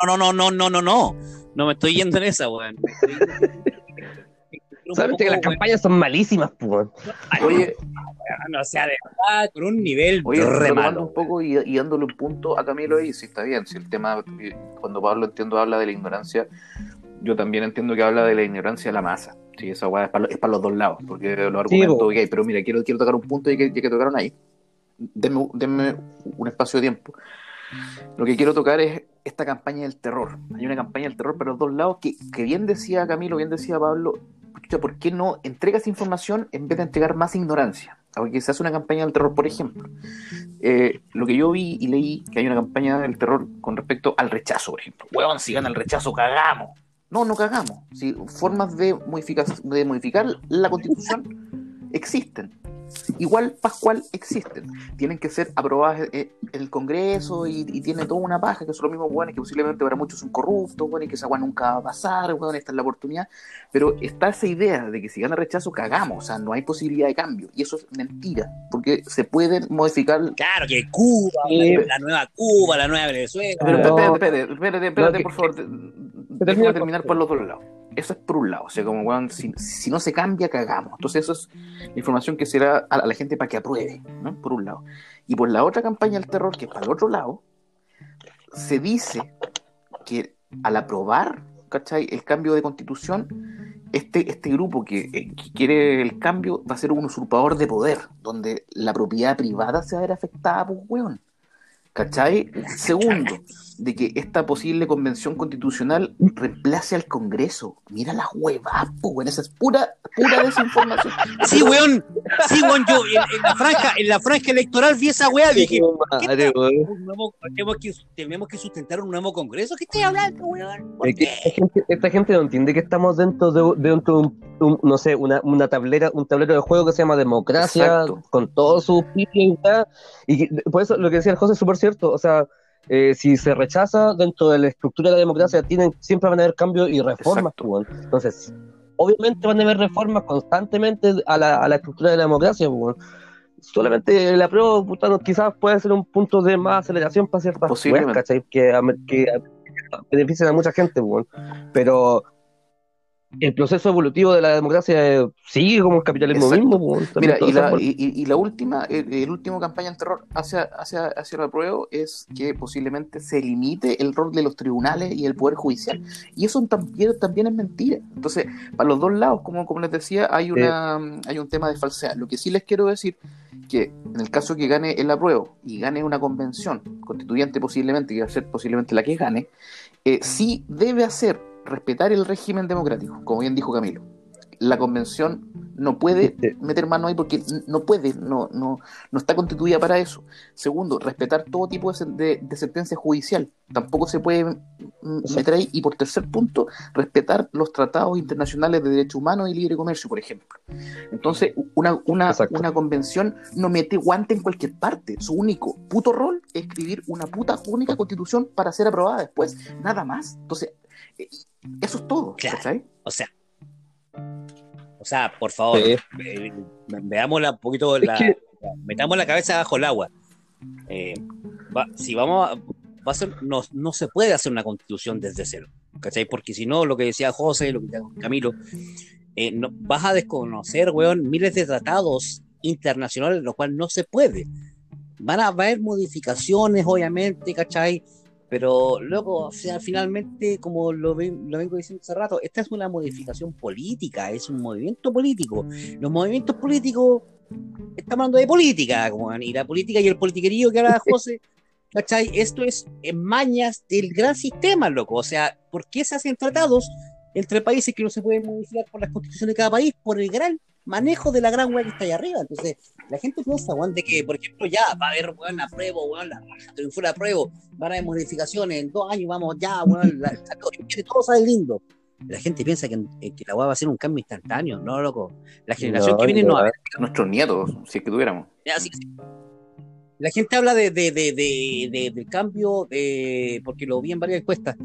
no, no, no, no, no, no. No me estoy yendo en esa, weón. Solamente que las campañas son malísimas, pues. oye, No, o sea, de verdad, con un nivel Oye, re retomando un poco y, y dándole un punto a Camilo ahí, sí está bien, si el tema, cuando Pablo entiendo habla de la ignorancia, yo también entiendo que habla de la ignorancia de la masa, sí, esa weá es para, es para los dos lados, porque los argumentos, po. ok, pero mira, quiero, quiero tocar un punto y que, ya que tocaron ahí, denme, denme un espacio de tiempo. Lo que quiero tocar es esta campaña del terror. Hay una campaña del terror para los dos lados que, que bien decía Camilo, bien decía Pablo, ¿por qué no entregas información en vez de entregar más ignorancia? Porque se hace una campaña del terror, por ejemplo. Eh, lo que yo vi y leí, que hay una campaña del terror con respecto al rechazo, por ejemplo. Huevón, si gana el rechazo, cagamos. No, no cagamos. Si formas de modificar, de modificar la constitución existen. Igual Pascual existen. Tienen que ser aprobadas en en el Congreso y, y tiene toda una paja que son los mismos hueones que posiblemente para muchos son corruptos, hueones, y que esa hueá nunca va a pasar, hueón, esta es la oportunidad. Pero está esa idea de que si gana rechazo, cagamos. O sea, no hay posibilidad de cambio. Y eso es mentira, porque se pueden modificar Claro, que Cuba, Sí. la, la nueva Cuba, la nueva Venezuela. Pero espérate, espérate, espérate, espérate, No, que- por favor. Déjame terminar por los dos lados. Eso es por un lado. O sea, como, weón, si, no se cambia, cagamos. Entonces, eso es información que será a la gente para que apruebe, ¿no? Por un lado. Y por la otra campaña del terror, que es para el otro lado, se dice que al aprobar, ¿cachai? El cambio de constitución, este, este grupo que, eh, quiere el cambio va a ser un usurpador de poder, donde la propiedad privada se va a ver afectada, pues, weón. ¿Cachai? Segundo, de que esta posible convención constitucional reemplace al Congreso. Mira la hueva, weón. Esa es pura, pura desinformación. [LAUGHS] Sí, weón. Sí, weón. Yo en, la franja, en la franja electoral vi esa weá. Dije, madre, tenemos, que, tenemos que sustentar un nuevo Congreso. ¿Qué estoy hablando, weón? esta, gente, esta, gente, no entiende que estamos dentro de, un, no sé, una, una, tablera, un tablero de juego que se llama democracia, con todos sus y, y por eso lo que decía el José es súper cierto. O sea, eh, si se rechaza dentro de la estructura de la democracia, tienen, siempre van a haber cambios y reformas. Pues, Entonces, obviamente van a haber reformas constantemente a la, a la estructura de la democracia. Pues, Solamente la prueba, quizás puede ser un punto de más aceleración para ciertas cosas, Que, que, benefician a mucha gente, pues, pero el proceso evolutivo de la democracia sigue como el capitalismo mismo. Mira, y la, y, la, última, el, último campaña en terror hacia, hacia, hacia el apruebo es que posiblemente se limite el rol de los tribunales y el poder judicial. Y eso también, también es mentira. Entonces, para los dos lados, como, como les decía, hay, una, hay un tema de falsedad. Lo que sí les quiero decir que en el caso que gane el apruebo y gane una convención constituyente posiblemente, que va a ser posiblemente la que gane, eh, sí debe hacer respetar el régimen democrático, como bien dijo Camilo. La convención no puede meter mano ahí porque no puede, no, no, no está constituida para eso. Segundo, respetar todo tipo de, sentencia judicial. Tampoco se puede meter ahí. Y por tercer punto, respetar los tratados internacionales de derechos humanos y libre comercio, por ejemplo. Entonces, una, una, una convención no mete guante en cualquier parte. Su único puto rol es escribir una puta única constitución para ser aprobada después. Nada más. Entonces, eso es todo. O sea, o sea, por favor, eh, veámosla un poquito, la, metamos la cabeza bajo el agua. Eh, si vamos a, va a ser, no, no, se puede hacer una constitución desde cero, ¿cachai? Porque si no, lo que decía José, lo que decía Camilo, eh, no, vas a desconocer, weón, miles de tratados internacionales, lo cual no se puede. Van a haber modificaciones, obviamente, ¿cachai? Pero luego, o sea, finalmente, como lo, lo, vengo diciendo hace rato, esta es una modificación política, es un movimiento político. Los movimientos políticos, estamos hablando de política, como, y la política y el politiquerío que habla [LAUGHS] José, ¿cachai? Esto es en mañas del gran sistema, loco. O sea, ¿por qué se hacen tratados entre países que no se pueden modificar por las constituciones de cada país? Por el gran manejo de la gran web que está ahí arriba. Entonces, la gente piensa, weón, de que, por ejemplo, ya va a haber, weón, la prueba, weón, la raja, triunfó la prueba, van a haber modificaciones, en dos años vamos ya, weón, la, todo sale lindo. La gente piensa que, eh, que la web va a ser un cambio instantáneo, no, loco. La generación que viene no va a ver. Nuestros nietos, si es que tuviéramos. Ya, sí, sí. La gente habla de, de, de, de, del cambio, porque lo vi en varias encuestas.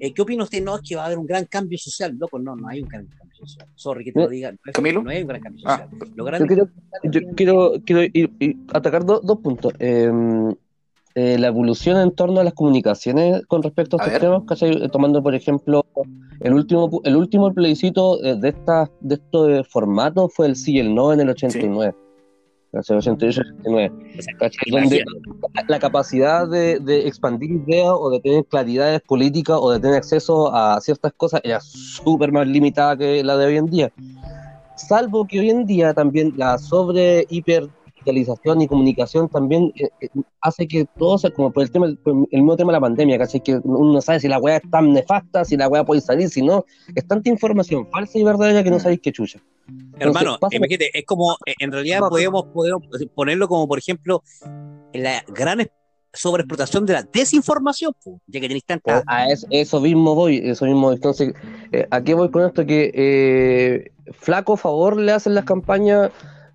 Eh, ¿Qué opina usted? No, es que va a haber un gran cambio social. Loco, no, no hay un gran cambio social. Sorry que te lo diga. ¿Camilo? No hay un gran cambio ah, social. yo, quiero, quiero, ir, atacar dos puntos. Em, eh, la evolución en torno a las comunicaciones con respecto a, estos temas, ¿cachai? tomando por ejemplo el último el último plebiscito de esta de estos formatos fue el sí y el no en el 89. Donde la capacidad de, expandir ideas o de tener claridades políticas o de tener acceso a ciertas cosas era súper más limitada que la de hoy en día. Salvo que hoy en día también la sobre hiper digitalización y comunicación también eh, eh, hace que todo sea como por el tema el mismo tema de la pandemia, casi que uno no sabe si la weá es tan nefasta, si la weá puede salir, si no, es tanta información falsa y verdadera que no sabéis qué chucha. Hermano, imagínate, es como, eh, en realidad podemos, podemos ponerlo como, por ejemplo, la gran sobreexplotación de la desinformación, ya que tenéis tanta... A eso, mismo voy, eso mismo. Entonces, ¿a qué voy con esto? Que flaco favor le hacen las campañas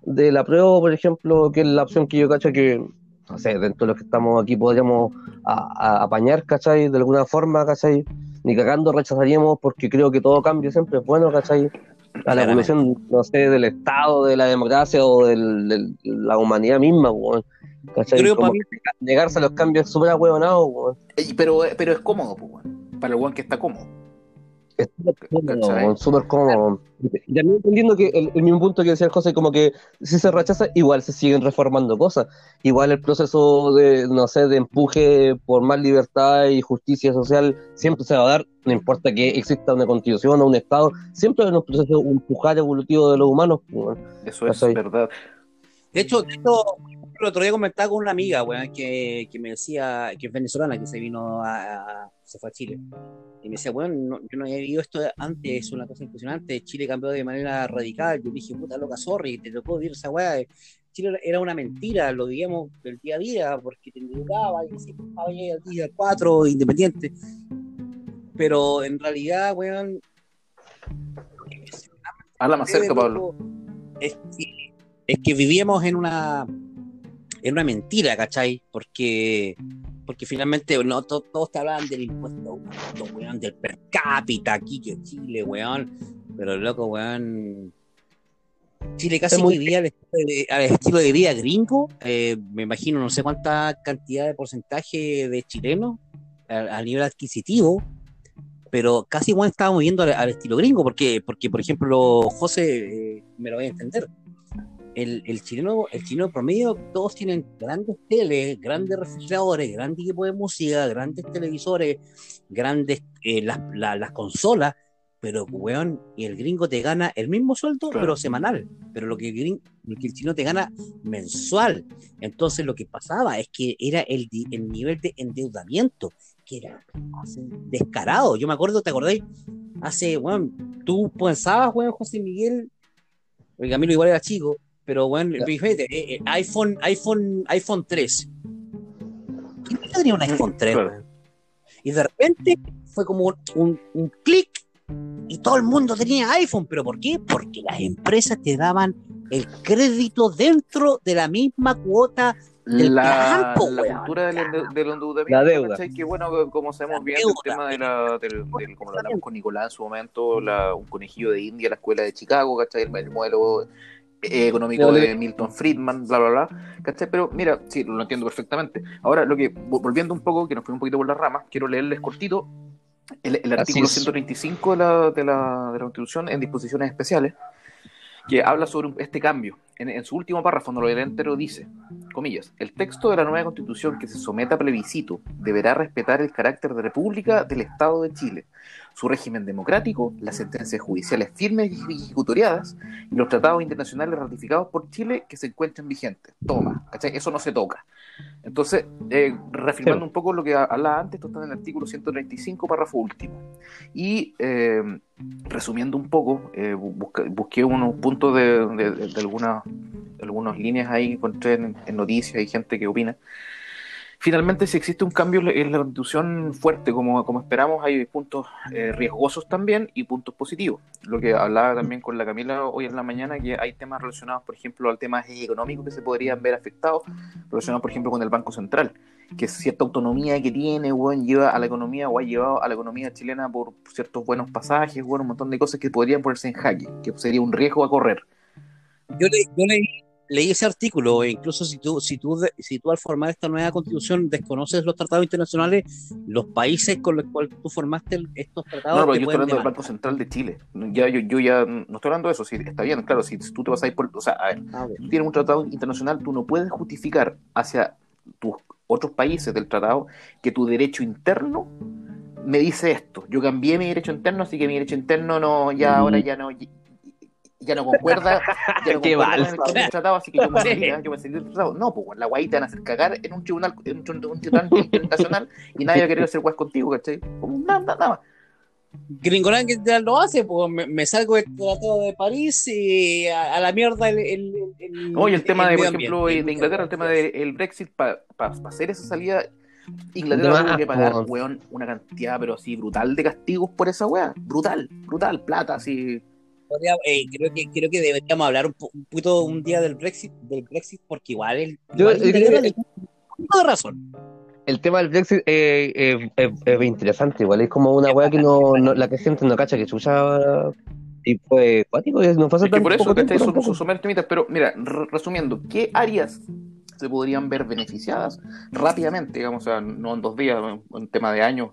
de la prueba, por ejemplo, que es la opción que yo cacho que, no sé, dentro de los que estamos aquí podríamos apañar, ¿cachai? De alguna forma, ¿cachai? Ni cagando rechazaríamos porque creo que todo cambio siempre es bueno, ¿cachai? A la evolución, no sé, del Estado, de la democracia o de la humanidad misma, ¿cachai? negarse a los cambios es súper ahueonado, Pero, pero es cómodo, pues, para el weón que está cómodo. Es súper cómodo. Y también entendiendo que el, mismo punto que decía José, como que si se rechaza, igual se siguen reformando cosas. Igual el proceso de, no sé, de empuje por más libertad y justicia social siempre se va a dar, no importa que exista una constitución o un Estado, siempre hay un proceso, un empujar evolutivo de los humanos. Eso es verdad. De hecho, el otro día comentaba con una amiga, weón, que, que me decía, que es venezolana, que se vino a, se fue a Chile. Y me decía, bueno, yo no había vivido esto antes, es una cosa impresionante. Chile cambió de manera radical. Yo dije, puta loca, sorry, te tocó vivir esa weá. Chile era una mentira, lo vivíamos del día a día, porque te educaba y se venir al día 4, independiente. Pero en realidad, weón. Habla más cerca, Pablo. Es que, es que vivíamos en una en una mentira, ¿cachai? Porque porque finalmente no todos, te hablaban del impuesto weón, del per cápita aquí que Chile, weón. Pero loco, weón. Chile casi vivía al estilo, de, vida gringo. Eh, me imagino no sé cuánta cantidad de porcentaje de chilenos a, nivel adquisitivo. Pero casi igual estábamos viendo al, estilo gringo. porque Porque, por ejemplo, José, eh, me lo voy a entender el, el, chileno, el chileno promedio, todos tienen grandes teles, grandes refrigeradores, grandes equipos de música, grandes televisores, grandes eh, las, las consolas, pero weón, y el gringo te gana el mismo sueldo, pero semanal, pero lo que, el que el chino te gana mensual. Entonces lo que pasaba es que era el, el nivel de endeudamiento, que era descarado. Yo me acuerdo, ¿te acordáis? Hace, weón, tú pensabas, weón, José Miguel, el Camilo igual era chico, pero bueno, fíjate, eh, eh, iPhone, iPhone, iPhone 3. ¿Quién tenía un iPhone 3? Y de repente fue como un, un, clic y todo el mundo tenía iPhone. ¿Pero por qué? Porque las empresas te daban el crédito dentro de la misma cuota del la, campo, la cultura del, del endeudamiento, la deuda. Que bueno, como sabemos bien, el tema de la, del, como lo hablamos con Nicolás en su momento, la, un conejillo de India, la escuela de Chicago, ¿cachai? El, el modelo económico de Milton Friedman, bla, bla, bla, ¿cachai? Pero mira, sí, lo entiendo perfectamente. Ahora, lo que, volviendo un poco, que nos fue un poquito por las ramas, quiero leerles cortito el, el artículo 135 de la, de, la, de la Constitución en disposiciones especiales, que habla sobre este cambio. En, su último párrafo, no lo entero, dice, comillas, el texto de la nueva constitución que se someta a plebiscito deberá respetar el carácter de república del Estado de Chile, su régimen democrático, las sentencias judiciales firmes y ejecutoriadas y los tratados internacionales ratificados por Chile que se encuentren vigentes. Toma, ¿cachai? Eso no se toca. Entonces, eh, reafirmando un poco lo que hablaba antes, esto está en el artículo 135, párrafo último. Y eh, resumiendo un poco, eh, busqué unos puntos de, de, algunas líneas ahí, encontré en, en noticias, hay gente que opina. Finalmente, si existe un cambio en la constitución fuerte, como, como esperamos, hay puntos eh, riesgosos también y puntos positivos. Lo que hablaba también con la Camila hoy en la mañana, que hay temas relacionados, por ejemplo, al tema económico que se podrían ver afectados, relacionados, por ejemplo, con el Banco Central, que cierta autonomía que tiene, bueno, lleva a la economía o ha llevado a la economía chilena por ciertos buenos pasajes, bueno, un montón de cosas que podrían ponerse en jaque, que sería un riesgo a correr. Yo le, yo le, leí ese artículo, e incluso si tú, si tú, si tú al formar esta nueva constitución desconoces los tratados internacionales, los países con los cuales tú formaste estos tratados. No, pero yo estoy hablando del Banco Central de Chile. Ya, yo, yo ya no estoy hablando de eso, sí, está bien, claro, si, tú te vas a ir por. O sea, a ver, ah, si tú tienes un tratado internacional, tú no puedes justificar hacia tus otros países del tratado que tu derecho interno me dice esto. Yo cambié mi derecho interno, así que mi derecho interno no, ya ahora ya no, ya no concuerda, ya no [LAUGHS] concuerda con el, tratado, así que yo me salí, yo me salí del tratado. No, pues la guay te van a hacer cagar en un tribunal, en un, tribunal internacional y nadie va a querer hacer guay contigo, ¿cachai? Como nada, nada más. Gringolán que ya lo hace, pues me, salgo del Tratado de París y a, la mierda el. el, el Oye, el tema de, por ejemplo, de Inglaterra, el tema del Brexit, para hacer esa salida, Inglaterra tuvo que pagar, weón, una cantidad, pero así brutal de castigos por esa weá. Brutal, brutal, plata, así eh, creo, que, creo que deberíamos hablar un, poquito un día del Brexit, del Brexit porque igual el, Yo, el, razón. El tema del Brexit eh, es interesante, igual es como una weá que no, la que gente no cacha que usa y fue cuático, no pasa es por eso que este pero mira, resumiendo, ¿qué áreas se podrían ver beneficiadas rápidamente, digamos, o sea, no en dos días, en tema de años,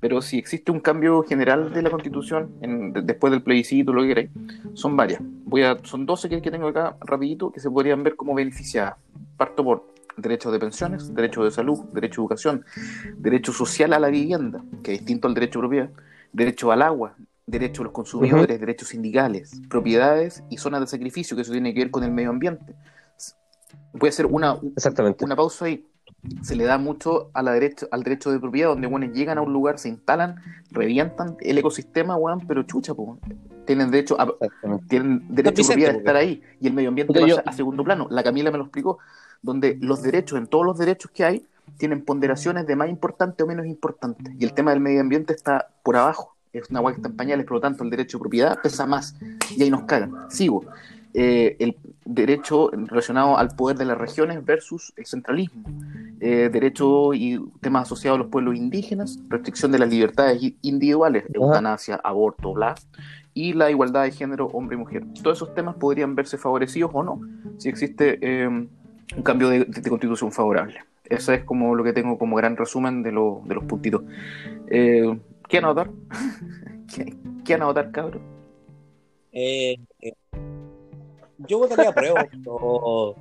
pero si existe un cambio general de la constitución en, después del plebiscito, lo que queráis, son varias. Voy a, son 12 que, que tengo acá rapidito que se podrían ver como beneficiadas. Parto por derecho de pensiones, derecho de salud, derecho de educación, derecho social a la vivienda, que es distinto al derecho de propiedad, derecho al agua, derecho a los consumidores, derechos sindicales, propiedades y zonas de sacrificio, que eso tiene que ver con el medio ambiente voy a hacer una, Exactamente. una pausa ahí. Se le da mucho a la derecho, al derecho de propiedad, donde bueno, llegan a un lugar, se instalan, revientan el ecosistema, weón, pero chucha, pues, tienen derecho a, tienen derecho Vicente, propiedad de estar ahí y el medio ambiente pasa yo- a segundo plano. La Camila me lo explicó, donde los derechos, en todos los derechos que hay, tienen ponderaciones de más importante o menos importante. Y el tema del medio ambiente está por abajo. Es una hueá que está en pañales, por lo tanto el derecho de propiedad pesa más. Y ahí nos cagan. Sigo. Eh, el derecho relacionado al poder de las regiones versus el centralismo. Eh, derecho y temas asociados a los pueblos indígenas, restricción de las libertades individuales, eutanasia, aborto, bla, y la igualdad de género hombre y mujer. Todos esos temas podrían verse favorecidos o no si existe eh, un cambio de, de constitución favorable. Eso es como lo que tengo como gran resumen de, lo- de los puntitos. Eh, ¿Qué anotar? ¿Qué, [LAUGHS] qué anotar, cabrón? Eh, eh, yo votaría a prueba, [LAUGHS] pero,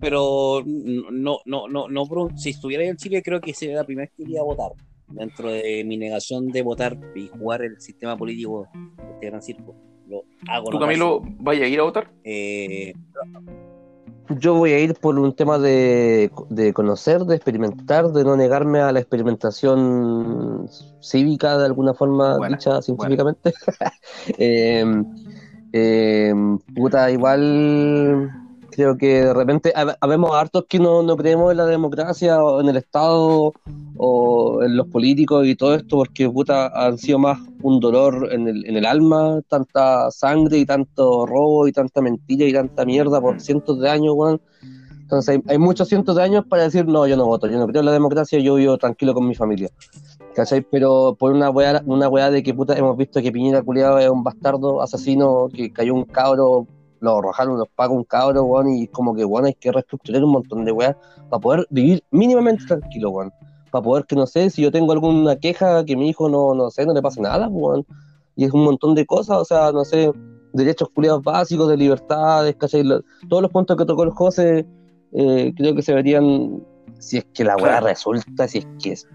pero no, no, no, no, si estuviera en Chile creo que sería la primera vez que iría a votar. Dentro de mi negación de votar y jugar el sistema político de este gran circo. Lo hago ¿Tú, notar. Camilo, vaya a ir a votar? Eh, Yo voy a ir por un tema de, de conocer, de experimentar, de no negarme a la experimentación cívica de alguna forma Buena, dicha científicamente. [LAUGHS] Eh, eh, puta, igual creo que de repente hab- habemos hartos que no, no creemos en la democracia o en el Estado o en los políticos y todo esto porque puta han sido más un dolor en el, en el alma, tanta sangre y tanto robo y tanta mentira y tanta mierda por cientos de años, weón. Entonces hay, hay muchos cientos de años para decir, no, yo no voto, yo no creo en la democracia, yo vivo tranquilo con mi familia. ¿Cachai? Pero por una weá, una weá de que puta hemos visto que Piñera culiado es un bastardo asesino, que cayó un cabro, lo arrojaron los pagos un cabro, weón, y como que weón hay que reestructurar un montón de weas para poder vivir mínimamente tranquilo, weón. Para poder que no sé, si yo tengo alguna queja, que mi hijo no, no sé, no le pase nada, weón. Y es un montón de cosas, o sea, no sé, derechos culiados básicos, de libertades, ¿cachai? Todos los puntos que tocó el José, eh, creo que se verían, si es que la weá resulta, si es que es,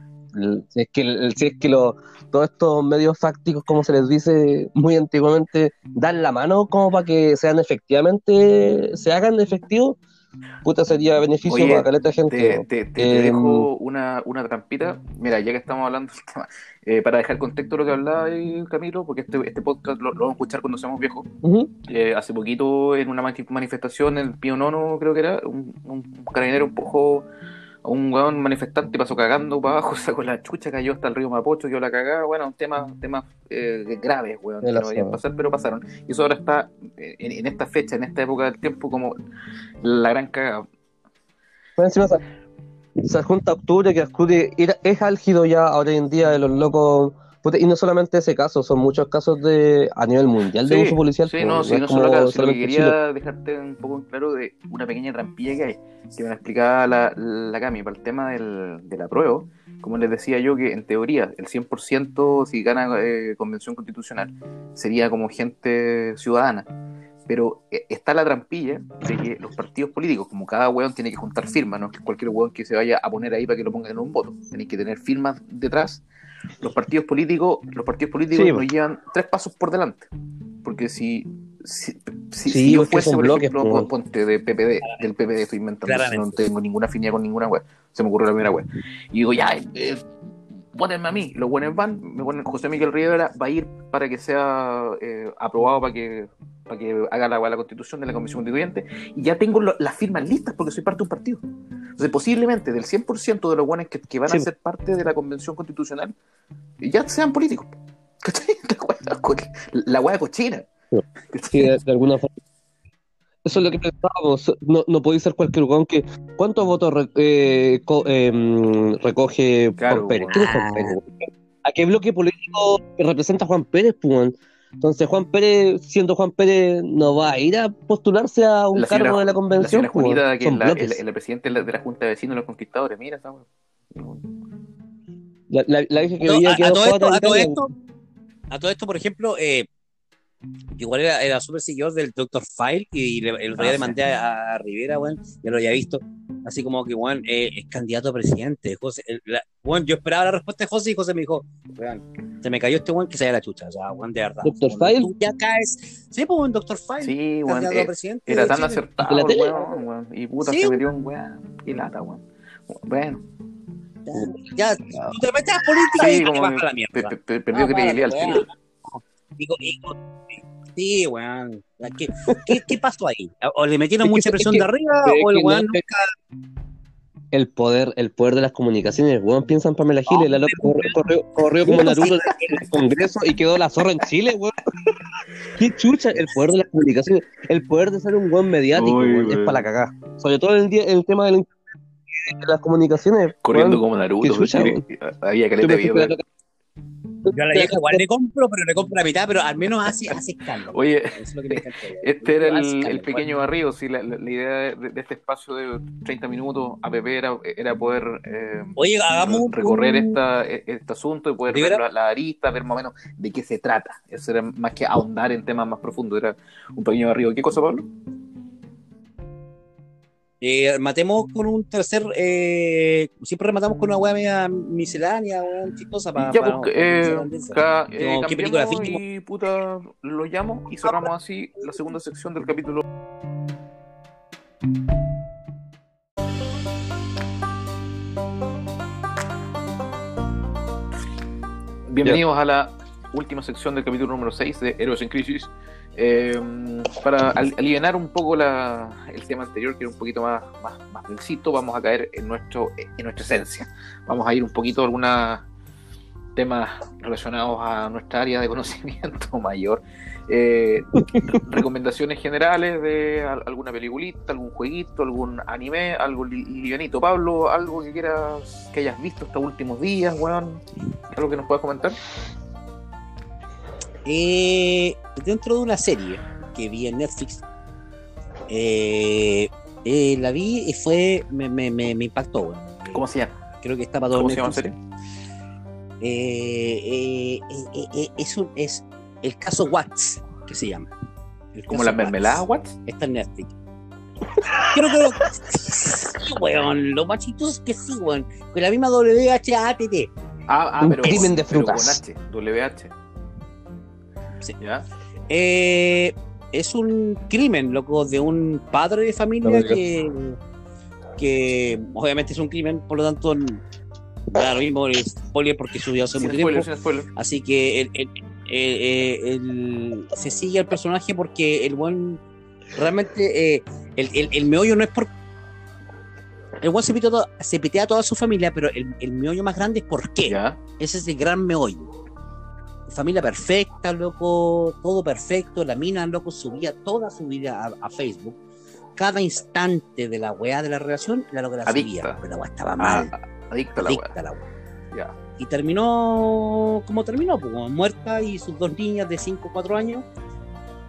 si es que, si es que lo- todos estos medios fácticos, como se les dice muy antiguamente, dan la mano como para que sean efectivamente, se hagan efectivos, puta sería beneficio Oye, para caleta gente. Te, Em, dejo una, una trampita. Mira, ya que estamos hablando del tema, eh, para dejar contexto lo que hablaba ahí, Camilo, porque este, este podcast lo, lo vamos a escuchar cuando seamos viejos. Eh, hace poquito, en una mani- manifestación, en el Pío Nono, creo que era, un, un- un carabinero empujó a un weón manifestante, pasó cagando para abajo, [LAUGHS] sacó la chucha, cayó hasta el río Mapocho, quedó la cagada. Bueno, temas temas eh, graves, weón, que no deberían zona. pasar, pero pasaron. Y eso ahora está eh, en, en esta fecha, en esta época del tiempo, como la gran cagada. Bueno, encima se, se junta octubre, que octubre era- es álgido ya ahora en día de los locos. Y no solamente ese caso, son muchos casos de a nivel mundial de uso policial. Sí, no, sí, no solo acá, sino que quería dejarte un poco en claro de una pequeña trampilla que hay, que me la explicaba la, la Cami, para el tema del, del apruebo, como les decía yo, que en teoría el 100% si gana eh, convención constitucional sería como gente ciudadana, pero eh, está la trampilla de que los partidos políticos, como cada hueón tiene que juntar firmas, no es que cualquier hueón que se vaya a poner ahí para que lo pongan en un voto, tenéis que tener firmas detrás. Los partidos políticos, los partidos políticos Sí, nos llevan tres pasos por delante. Porque si, si, si- Sí, si yo fuese, por bloques, ejemplo, ponte de PPD, del PPD estoy inventando, no tengo ninguna afinidad con ninguna web, se me ocurrió la primera web. Y digo, ya, eh, votenme a mí, los buenos van, me ponen José Miguel Rivera, va a ir para que sea eh, aprobado para que, para que haga la, la constitución de la Comisión Constituyente, y ya tengo lo- las firmas listas porque soy parte de un partido. Entonces, posiblemente del 100% de los buenos que, que van Sí. a ser parte de la Convención Constitucional, ya sean políticos. [LAUGHS] La wea cochina. Sí, de, de alguna forma. Eso es lo que pensábamos. No, no podéis ser cualquier weón que. ¿Cuántos votos re- eh, co- em, recoge Claro, Juan Pérez? weón. ¿Quién es Juan Pérez? ¿A qué bloque político representa Juan Pérez, weón? Entonces, Juan Pérez, siendo Juan Pérez, no va a ir a postularse a un La cargo señora- de la La convención. weón. Juanita, que es la, el, el presidente de la, de la Junta de Vecinos de los Conquistadores, mira esa. La, la, la que No, a, a todo esto, a todo esto, a todo esto, por ejemplo, eh, igual era, era súper seguidor del Dr. File y le, el otro día Ah, le sí. mandé a, a Rivera, weón, ya lo había visto. Así como que, weón, eh, es candidato a presidente. José, el- la- weón, yo esperaba la respuesta de José y José me dijo, weón, se me cayó este weón que se la chucha. O sea, weón, de verdad. ¿Dr. Cuando File? Tú ya caes. Sí, pues, weón, Dr. File. Sí, weón. eh, presidente. Era tan Chile. acertado, weón, weón, Y puta, Sí, se metió en weón. Qué lata, weón. Bueno, Ya, tú te metes a política Sí, y te vas que a la mierda. pe- pe- perdió Ah, para, credibilidad al weón. Digo, digo, sí, weón. ¿Qué, [LAUGHS] qué, qué pasó ahí? ¿O le metieron Es que- mucha es presión que- de arriba es o el weón no- El poder, el poder de las comunicaciones, weón, piensa en Pamela Giles, la loca corrió, corrió, corrió como Naruto en el Congreso y quedó la zorra en Chile, weón. Qué chucha, el poder de las comunicaciones, el poder de ser un buen mediático, Uy, weón, es weón. para la cagada. Sobre todo el, el tema de, la- de las comunicaciones. Corriendo weón. como Naruto. qué chucha, porque Había caleta de Yo a la vieja igual le compro, pero le compro la mitad, pero al menos hace, hace escándalo. Oye, Eso es lo que me encanta. Este era el, el pequeño barrido, sí, la, la- la idea de, de este espacio de 30 minutos a PP era, era poder eh, Oye, hagamos recorrer un- esta, e- este asunto y poder ver la, la arista, ver más o menos de qué se trata. Eso era más que ahondar en temas más profundos, era un pequeño barrido. ¿Qué cosa, Pablo? Eh, matemos con un tercer. Eh, siempre rematamos con una weá media miscelánea, weón, chistosa para. ya, pues, eh, ca- eh, ¿qué película y puta, lo llamo y cerramos así la segunda sección del capítulo. Bienvenidos a la última sección del capítulo número 6 de Héroes en Crisis. Eh, para al- un poco la- el tema anterior, que era un poquito más, más, más densito, vamos a caer en, nuestro, en nuestra esencia. Vamos a ir un poquito a algunos temas relacionados a nuestra área de [LAUGHS] conocimiento mayor. Eh, re- recomendaciones generales de al- alguna peliculita, algún jueguito, algún anime, algo li- livianito. Pablo, algo que quieras que hayas visto estos últimos días, weón. ¿Algo que nos puedas comentar? Eh, dentro de una serie que vi en Netflix, eh, eh, la vi y fue. Me, me, me, me impactó. ¿Cómo se llama? Creo que está para todo ¿Cómo se llama la Netflix. serie? Eh, eh, eh, es, un, es el caso Watts, que se llama. El ¿Como caso la Watts. mermelada, Watts? Está en Netflix. Creo que lo... [LAUGHS] Sí, weón, lo más chistoso es que sí, weón. Con la misma WHATT. Ah, ah Un pero, crimen de pero frutas. con H, WH. Sí. ¿Ya? Eh, es un crimen, loco, de un padre de familia No que, que obviamente es un crimen, por lo tanto, da lo mismo el spoiler porque subió hace mucho spoiler, tiempo. Así que el- el- el- se sigue al personaje porque el buen realmente eh, el, el- el meollo no es por el buen se pitea, to- se pitea a toda su familia, pero el, el meollo más grande es por qué. ¿Ya? Ese es el gran meollo. Familia perfecta, loco, todo perfecto. La mina, loco, subía toda su vida a, a Facebook. Cada instante de la weá de la relación, la Adicta. subía. Pero la weá estaba Ah, mal. adicta a la adicta weá. la weá. Ya. Y terminó como terminó, pues, como muerta y sus dos niñas de 5 o 4 años.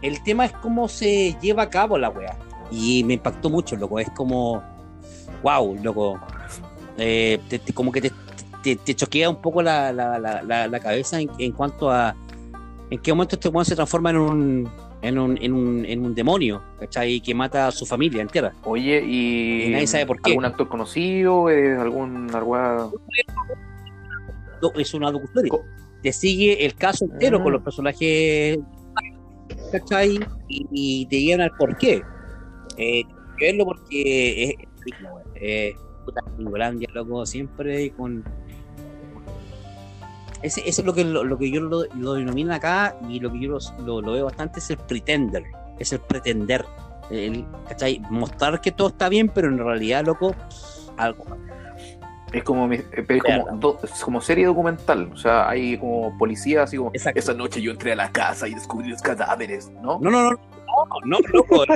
El tema es cómo se lleva a cabo la weá. Y me impactó mucho, loco. Es como, wow, loco. Eh, te- te- como que te, te, te choquea un poco la, la, la, la- cabeza en, en cuanto a en qué momento este weón se transforma en un, en un, en un, en un demonio, ¿cachai? Que mata a su familia entera. Oye, y. Y nadie sabe por qué. ¿Algún actor conocido? ¿Es ¿Algún alguna... es una. Co- Te sigue el caso entero Ah. con los personajes, ¿cachai? Y, y te llevan al por qué. Eh, verlo porque es. weón. Eh, puta, loco, siempre con. Ese, ese es lo que, lo, lo que yo lo, lo denomino acá y lo que yo lo, lo- veo bastante es el pretender, es el pretender. El, ¿cachai? Mostrar que todo está bien, pero en realidad, loco, algo Es como, eh, es como, do- es como serie documental. O sea, hay como policías así como. Exacto. Esa noche yo entré a la casa y descubrí los cadáveres, ¿no? No, no, no, no, no, loco. [LAUGHS]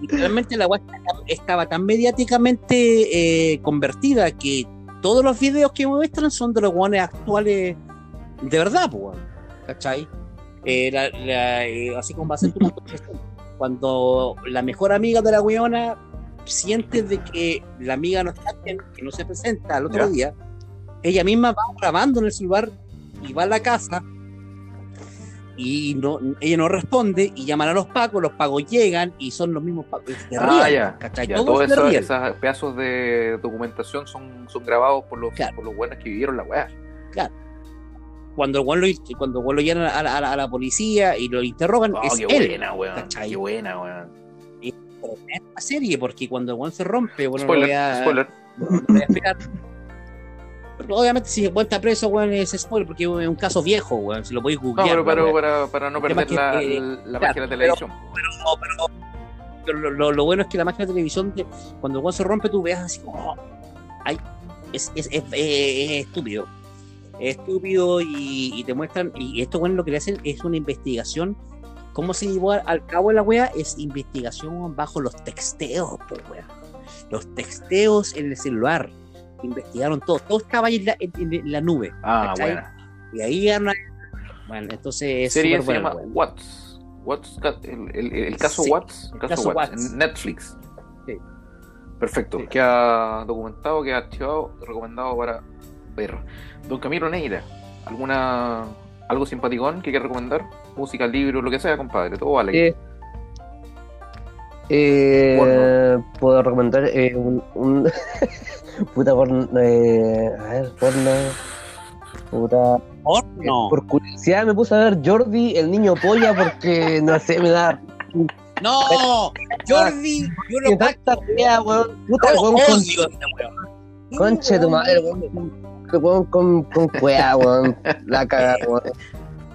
Literalmente la estaba- estaba tan mediáticamente eh, convertida que todos los videos que muestran son de los guanes actuales de verdad, pues. ¿cachai? Eh, la- la- eh, así como va a ser tu cuando la mejor amiga de la weona siente de que la amiga no está bien, que no se presenta al otro Ya. día, ella misma va grabando en el celular y va a la casa y no, ella no responde y llaman a los pacos, los pacos llegan y son los mismos pacos. Se Ah, ríen, ya. ¿cachai? ya, Todos Todos se esos, ríen. esos pedazos de documentación son, son grabados por los, Claro. por los buenos que vivieron la weá. Cuando el lo, cuando lo llevan a la, a la- a la policía y lo interrogan, Oh, es qué él. buena, weón. Qué buena, weón. Es una serie, porque cuando el se rompe, bueno, no spoiler, voy a, spoiler. no voy a explicar. [LAUGHS] Pero obviamente, si weón está preso, weón, es spoiler, porque es un caso viejo, weón, si lo podéis googlear. pero, pero weón. para, para no perder la, que, eh, la claro, magia de la televisión. No, pero, pero lo, lo- lo bueno es que la máquina de televisión, te- cuando el weón se rompe, tú veas así como. ay, es, es, es- es estúpido. Es estúpido y, y te muestran. Y esto, bueno, lo que le hacen es una investigación. ¿Cómo se llevó al- cabo la wea? Es investigación bajo los texteos, pues, wea. Los texteos en el celular. Investigaron todo. Todo estaba ahí en la, en- en la nube. Ah, buena. Y ahí llegaron a- Bueno, entonces es serie se llama wea. Watts. Watts el, el- el caso Sí, Watts. El caso, caso Watts. Watts. En Netflix. Sí. Perfecto. Sí. Queda documentado, queda archivado, recomendado para ver. Don Camilo Neira, ¿alguna algo simpaticón que quiera recomendar? Música, libro, lo que sea, compadre. Todo vale. Eh, eh, puedo recomendar eh, un, un [LAUGHS] puta porno, eh, a ver, porno, puta, Porno. por curiosidad me puse a ver Jordi, el niño polla, porque no sé, me da No, Jordi, yo lo tanta wea, weón, puta, weón, con, odio weá. conche tu madre, weón, weón con, con cuea, weón, la caga, weón.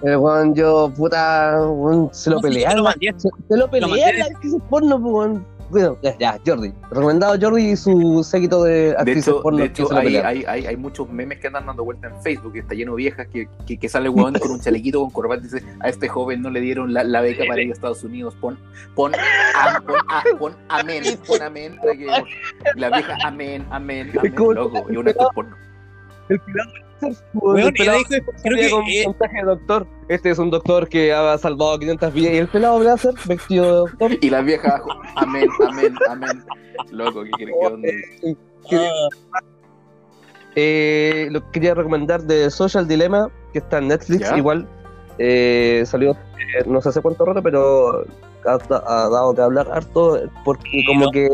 El weón, yo, puta, weón, se lo No, yo te pelearon, lo mandé. se, se lo mandé. que es porno, pues, weón. Bueno, ya, ya, Jordi. Recomendado Jordi y su séquito de De actrices hecho, porno de hecho se lo hay, hay, hay, hay muchos memes que andan dando vuelta en Facebook que está lleno de viejas que, que, que sale weón con un chalequito con corbata y dice a este joven no le dieron la, la beca para ir a Estados Unidos pon pon, a- pon, pon amén pon amén la vieja amén amén amén loco y una actor porno. El pelado weón, y dijo, creo salía con que eh, de doctor. Este es un doctor que ha salvado 500 vidas. Y el pelado Blazer, vestido de doctor. y la vieja abajo amén amén amén loco ¿qué crees que onda? ah, Eh, lo que quería recomendar de Social Dilemma, que está en Netflix, Ya. igual. Eh, salió eh, no sé hace cuánto rato, pero ha, ha dado que hablar harto, porque como que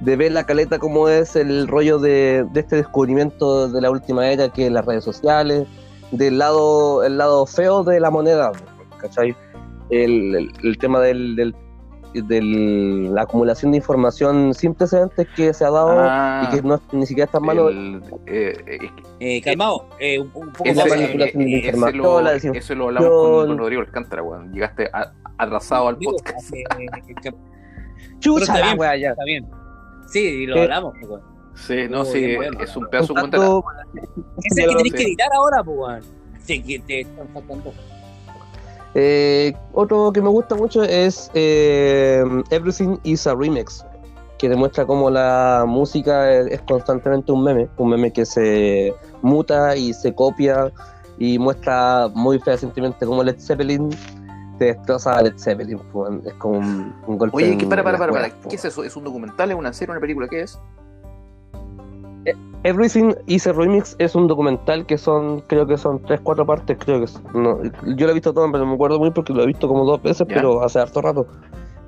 de la caleta como es el rollo de, de este descubrimiento de la última era, que es las redes sociales, del lado, el lado feo de la moneda, ¿cachai? El, el- el tema del, del, del- la acumulación de información sin precedentes que se ha dado Ah, y que no, ni siquiera está en manos el- eh, eh, eh, calmado, eh, un, un poco Ese, eh, manipulación de la eh, información, lo, la eso lo hablamos con, con Rodrigo Alcántara, weón. Llegaste a- atrasado al podcast. eh, Chucha está la bien. wea, ya. está bien. Sí, y lo Eh, hablamos, pues. Sí, no, sí, bien, bueno. es un pedazo de es el que tenés sí. que editar ahora, pues. Sí, que te están faltando. eh, otro que me gusta mucho es eh, Everything is a Remix, que demuestra cómo la música es, es constantemente un meme, un meme que se muta y se copia y muestra muy fehacientemente cómo Led Zeppelin te destroza Led Zeppelin. pues, Es como un, un golpe. Oye, ¿qué, para, para, para, ¿Qué pues. es eso? ¿Es un documental? ¿Es una serie? ¿Una película? ¿Qué es? Everything is a Remix es un documental que son, creo que son tres, cuatro partes, creo que es, no, yo lo he visto todo, pero no me acuerdo muy porque lo he visto como dos veces, pero hace harto rato.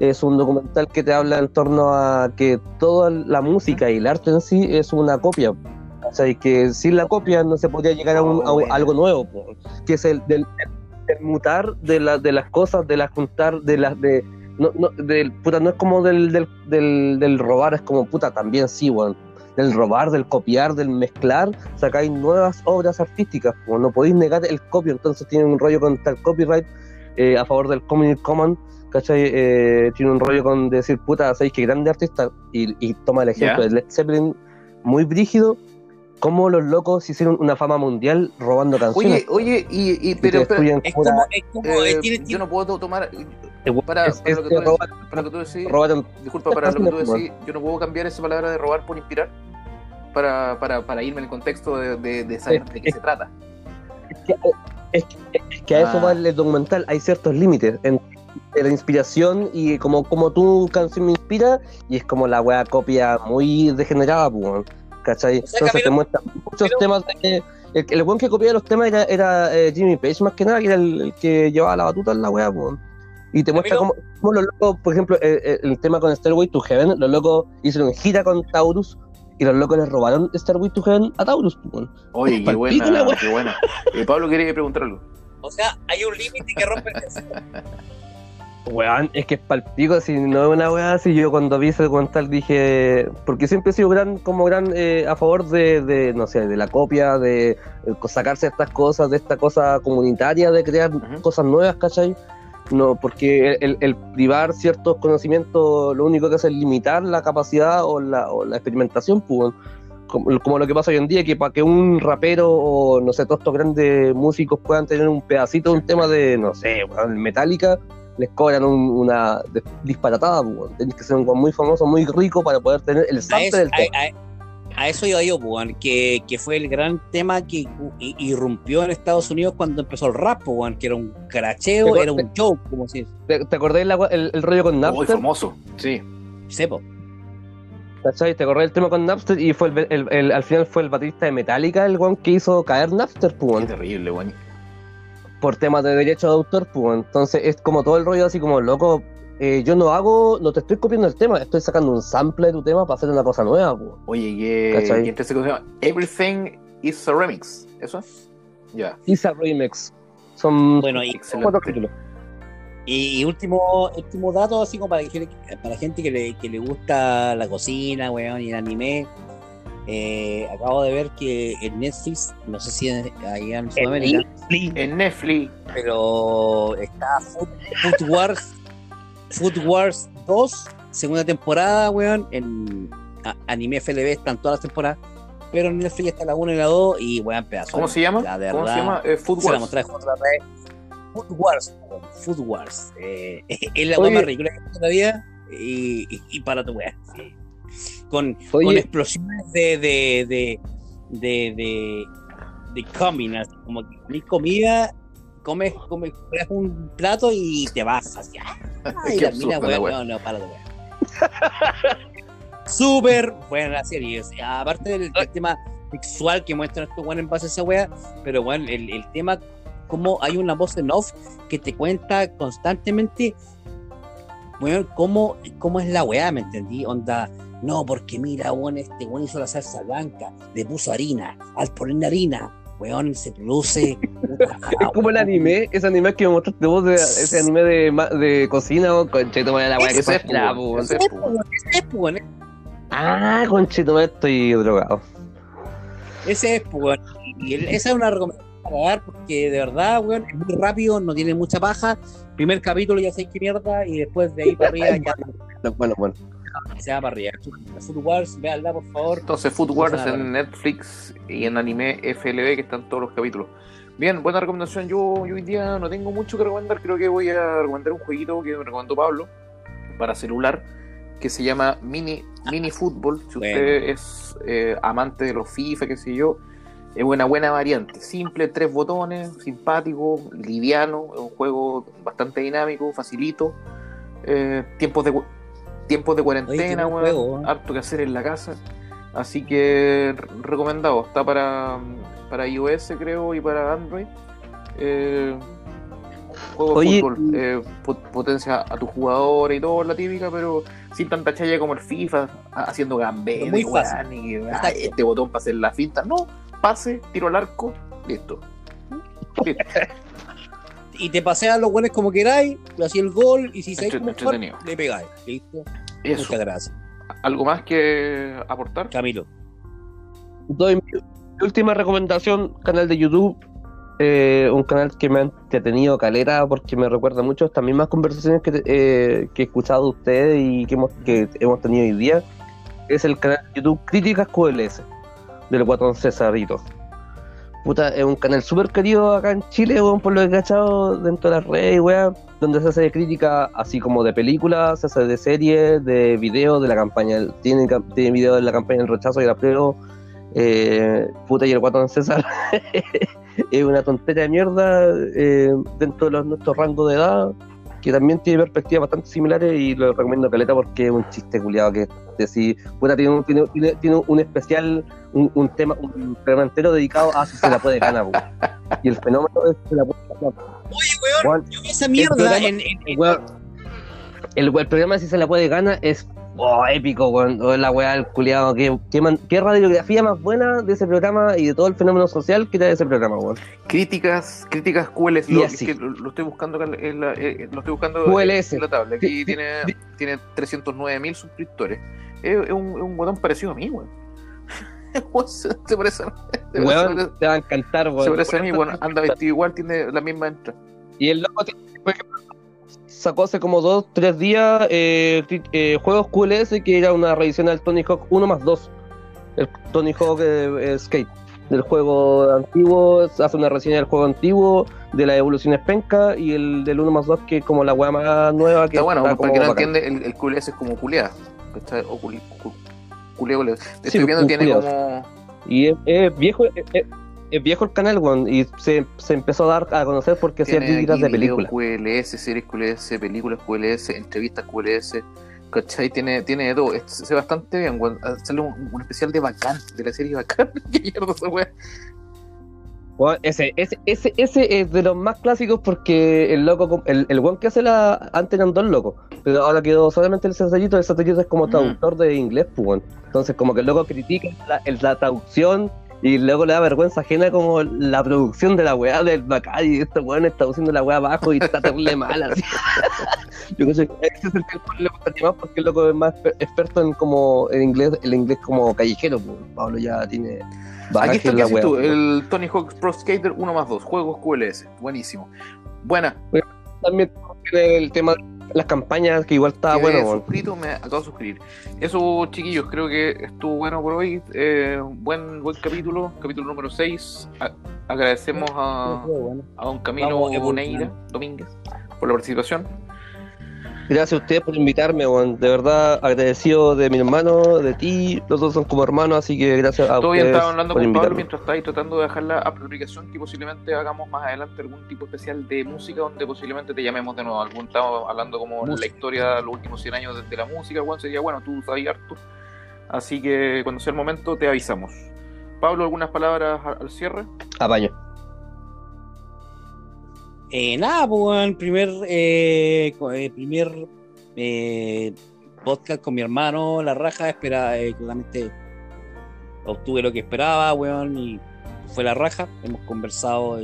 Es un documental que te habla en torno a que toda la música y el arte en sí es una copia. O sea, y que sin la copia no se podría llegar a, un- Oh, a un- bueno. algo nuevo, que es el del, del mutar de, la, de las cosas, de las juntar, de las de no, no, del, puta, no es como del, del, del, del robar, es como puta, también sí, weón. Del robar, del copiar, del mezclar, sacáis nuevas obras artísticas, como no podéis negar el copio, entonces tienen un rollo con el copyright eh, a favor del Community Common, ¿cachai? Eh, tiene un rollo con decir, puta, ¿sabéis qué grande artista? Y, y toma el ejemplo Ya. de Led Zeppelin, muy brígido, cómo los locos hicieron una fama mundial robando canciones. Oye, oye, y, y y te pero, pero, Es como, es como, eh, eh, tiene, yo no puedo tomar. eh, Para, es- para lo que tú robar- decís, para lo que tú decís, disculpa, para lo que tú decís, yo no puedo cambiar esa palabra de robar por inspirar para, para, para irme en el contexto de, de, de saber de qué se trata. Es que, es que- es que a eso Ah. va el documental, hay ciertos límites entre la inspiración y como, como tu canción me inspira, y es como la wea copia muy degenerada, pues, ¿cachai? O sea, Entonces te muestra muchos pero- temas de El, el weón que copiaba los temas era, era eh, Jimmy Page, más que nada, que era el, el que llevaba la batuta en la weá, weón. Y te muestra cómo, cómo los locos, por ejemplo, eh, eh, el, tema con Stairway to Heaven, los locos hicieron gira con Taurus y los locos les robaron Stairway to Heaven a Taurus. Oye, qué buena, qué buena. Eh, Pablo quería preguntar algo. O sea, hay un límite que rompe el deseo. [LAUGHS] Weón, es que es palpico, si no es una weá así, yo cuando vi ese documental dije, porque siempre he sido gran, como gran eh, a favor de, de, no sé, de la copia, de eh, sacarse estas cosas, de esta cosa comunitaria, de crear cosas nuevas, ¿cachai? No, porque el, el privar ciertos conocimientos lo único que hace es limitar la capacidad o la, o la experimentación, pues, como, como lo que pasa hoy en día, que para que un rapero o no sé, todos estos grandes músicos puedan tener un pedacito de un tema de, no sé, Metallica, les cobran un- una disparatada, pues, tenés que ser un muy famoso, muy rico para poder tener el A sample eso, del a, tema. a- a eso iba yo, pues, que, que fue el gran tema que irrumpió en Estados Unidos cuando empezó el rap, pues, que era un cracheo, Te- era un show, como si ¿Te, te acordás el, el rollo con Muy Napster? famoso. Sí. sepo. ¿Cachai? ¿Te acordás el tema con Napster? Y fue el, el- el- al final fue el baterista de Metallica el weón que hizo caer Napster, pues, Qué terrible, weón. Por temas de derechos de autor, pues. Entonces es como todo el rollo así como, loco, eh, yo no hago, no te estoy copiando el tema, estoy sacando un sample de tu tema para hacer una cosa nueva, pues. Oye, que, ¿Cachai? que entre se llama Everything is a Remix. ¿Eso es? Ya. Isa Remix. Son Bueno, y, cuatro títulos. y, y último, último dato, así como para, que- para gente que le, que le gusta la cocina, weón, y el anime. Eh, acabo de ver que en Netflix, no sé si en- allá en Sudamérica, En Netflix. pero está Food, Food Wars Food Wars 2, segunda temporada, weón. En a- Anime FLB están todas las temporadas, pero en Netflix está la 1 y la 2 y weón, pedazo. ¿Cómo se llama? La de ¿Cómo se verdad, llama? Eh, Food se la Wars. a la. Food Wars, weón, Food Wars. Eh, [LAUGHS] es la weón más ridícula que he visto en la vida y, y, y para tu weón. sí. Con, con explosiones de de de de, de, coming, así como que comís comida, comes, comes, comes un plato y te vas hacia. [LAUGHS] Ay, la mina, weón, no, no, para de weón. [LAUGHS] Súper buena serie, o sea, aparte del, del tema sexual que muestran estos weones en base a esa wea, pero bueno, el, el tema, como hay una voz en off que te cuenta constantemente, weón, cómo, cómo es la wea, ¿me entendí? Onda, no, porque mira, weón, este weón hizo la salsa blanca, le puso harina, al poner harina, weón, se produce. [LAUGHS] es como el anime, ese anime que me mostraste vos, de, ese anime de, de cocina, o concheto, la weá que Ese es, pasará, po, po, weón. weón, Ah, concheto, estoy drogado. Ese es, weón. Y el- esa es una recomendación para dar porque de verdad, weón, es muy rápido, no tiene mucha paja. Primer capítulo ya sé qué mierda y después de ahí para arriba ya [LAUGHS] Bueno, bueno. Se va para arriba. Food Wars, véanla por favor. Entonces, Food Wars en Netflix y en anime FLB, que están todos los capítulos. Bien, buena recomendación. Yo, yo hoy día no tengo mucho que recomendar. Creo que voy a recomendar un jueguito que me recomendó Pablo para celular que se llama Mini, Mini Fútbol. Si Bueno. usted es eh, amante de los FIFA, qué sé yo, es una buena variante. Simple, tres botones, simpático, liviano. Es un juego bastante dinámico, facilito. Eh, tiempos de tiempos de cuarentena, weón, juego, harto que hacer en la casa. Así que re- recomendado. Está para, para iOS, creo, y para Android. Eh, juego de Oye, fútbol. eh, pot- potencia a tu jugador y todo, la típica, pero sin tanta chaya como el FIFA, ha- haciendo gambetas Muy y weón, y, ah, este botón para hacer la finta. No, pase, tiro al arco, listo. Listo. [LAUGHS] Y te pasean los buenos como queráis, le hacía el gol y si sabéis cómo jugar, le pegáis. ¿Listo? Eso. Muchas gracias. ¿Algo más que aportar? Camilo. Doy mi, última recomendación, canal de YouTube. eh, un canal que me ha entretenido calera porque me recuerda mucho estas mismas conversaciones que, eh, que he escuchado de ustedes y que hemos, que hemos tenido hoy día. Es el canal de YouTube Críticas QLS del guatón Cesarito. Puta, es un canal súper querido acá en Chile, weón, por lo que dentro de las redes, weón, donde se hace crítica así como de películas, se hace de series, de videos, de la campaña, tiene, tiene videos de la campaña del rechazo y el apruebo, eh, puta y el guatón César [LAUGHS] es una tontería de mierda eh, dentro de los, nuestros rangos de edad, que también tiene perspectivas bastante similares y lo recomiendo caleta porque es un chiste culiado que decir, puta, tiene, un- tiene, tiene, tiene un especial, un, un tema, un programa entero dedicado a si se la puede ganar. Y el fenómeno es si se la puede ganar. Oye, weón, yo esa mierda programa- en, en- en- Weón, el, el programa de si se la puede ganar es oh, épico, weón. Oh, la weá del culiado. Qué, qué, man- qué radiografía más buena de ese programa y de todo el fenómeno social que trae ese programa, weón. Críticas, críticas QLS, lo, es que lo, estoy buscando acá en la, eh, lo estoy buscando QLS. en la tabla. Aquí Sí, tiene, sí. tiene 309 mil suscriptores. Es, es un, es un botón parecido a mí, weón. [LAUGHS] Weón, se, se parece, a- se Weón, parece- te va a encantar, weón. se parece a mí, bueno, anda vestido igual, tiene la misma entrada. Y el loco, tiene, por ejemplo, sacó hace como dos, tres días eh, eh, juegos QLS que era una revisión al Tony Hawk 1 más 2. El Tony Hawk eh, eh, Skate. Del juego antiguo, hace una reseña del juego antiguo, de las evoluciones penca y el del 1 más 2 que es como la weá más nueva que Está bueno, está para el que como no bacán. entiende, el, el QLS es como culeada. O culi, cu- culeo. Te Sí, estoy viendo, tiene como. Y es, es viejo, es, es- es viejo el canal, weón, y se, se empezó a dar a conocer porque hacía críticas de películas. QLS, series QLS, películas QLS, entrevistas QLS. ¿Cachai? Tiene, tiene de todo. Se ve bastante bien, weón. Ah, Sale un, un especial de Bacán, de la serie Bacán. [LAUGHS] ¿Qué mierda esa? Weón, ese, ese, ese, ese es de los más clásicos porque el loco, el, el weón que hace la. Antes eran dos locos, pero ahora quedó solamente el Cesarito. El Cesarito es como Mm. traductor de inglés, pues. Entonces, como que el loco critica la, la traducción y luego le da vergüenza ajena como la producción de la weá del Bacán y este weón está traduciendo la weá abajo y está terrible mal, así. [LAUGHS] Yo creo que ese es el que le gustaría más porque el loco es más exper- experto en como el inglés, el inglés como callejero, pues. Pablo ya tiene. Aquí está la weá, tú, pues. el Tony Hawk Pro Skater 1 más 2, juegos QLS. Buenísimo. Buena. también tiene el tema de las campañas, que igual está Quedé bueno. suscrito, me acabo de suscribir. Eso, chiquillos, creo que estuvo bueno por hoy. Eh, buen, buen capítulo, capítulo número 6. A- agradecemos a, a don Camilo. Boneira Domínguez por la participación. Gracias a ustedes por invitarme, weón. De verdad, agradecido de mi hermano, de ti. Los dos son como hermanos, así que gracias a Todavía ustedes estaba hablando por con Pablo mientras está ahí tratando de dejar la aplicación que posiblemente hagamos más adelante algún tipo especial de música donde posiblemente te llamemos de nuevo. Algún estamos hablando como la Música. historia de los últimos 100 años de la música, Juan sería bueno, tú sabes harto. Así que cuando sea el momento te avisamos. Pablo, algunas palabras al al cierre. Apaño. Eh, nada, pues, primer, eh, eh, primer eh, podcast con mi hermano, La Raja, espera, eh, claramente obtuve lo que esperaba, weón, y fue La Raja, hemos conversado,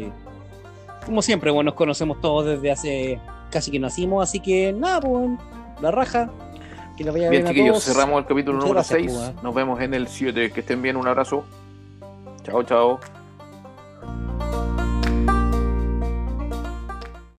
como siempre, bueno, nos conocemos todos desde hace casi que nacimos, así que nada, pues, La Raja, que vaya Bien, bien a chiquillos, todos. cerramos el capítulo Muchas número gracias, 6. pues. Nos vemos en el 7. Que estén bien, un abrazo. Chao, chao.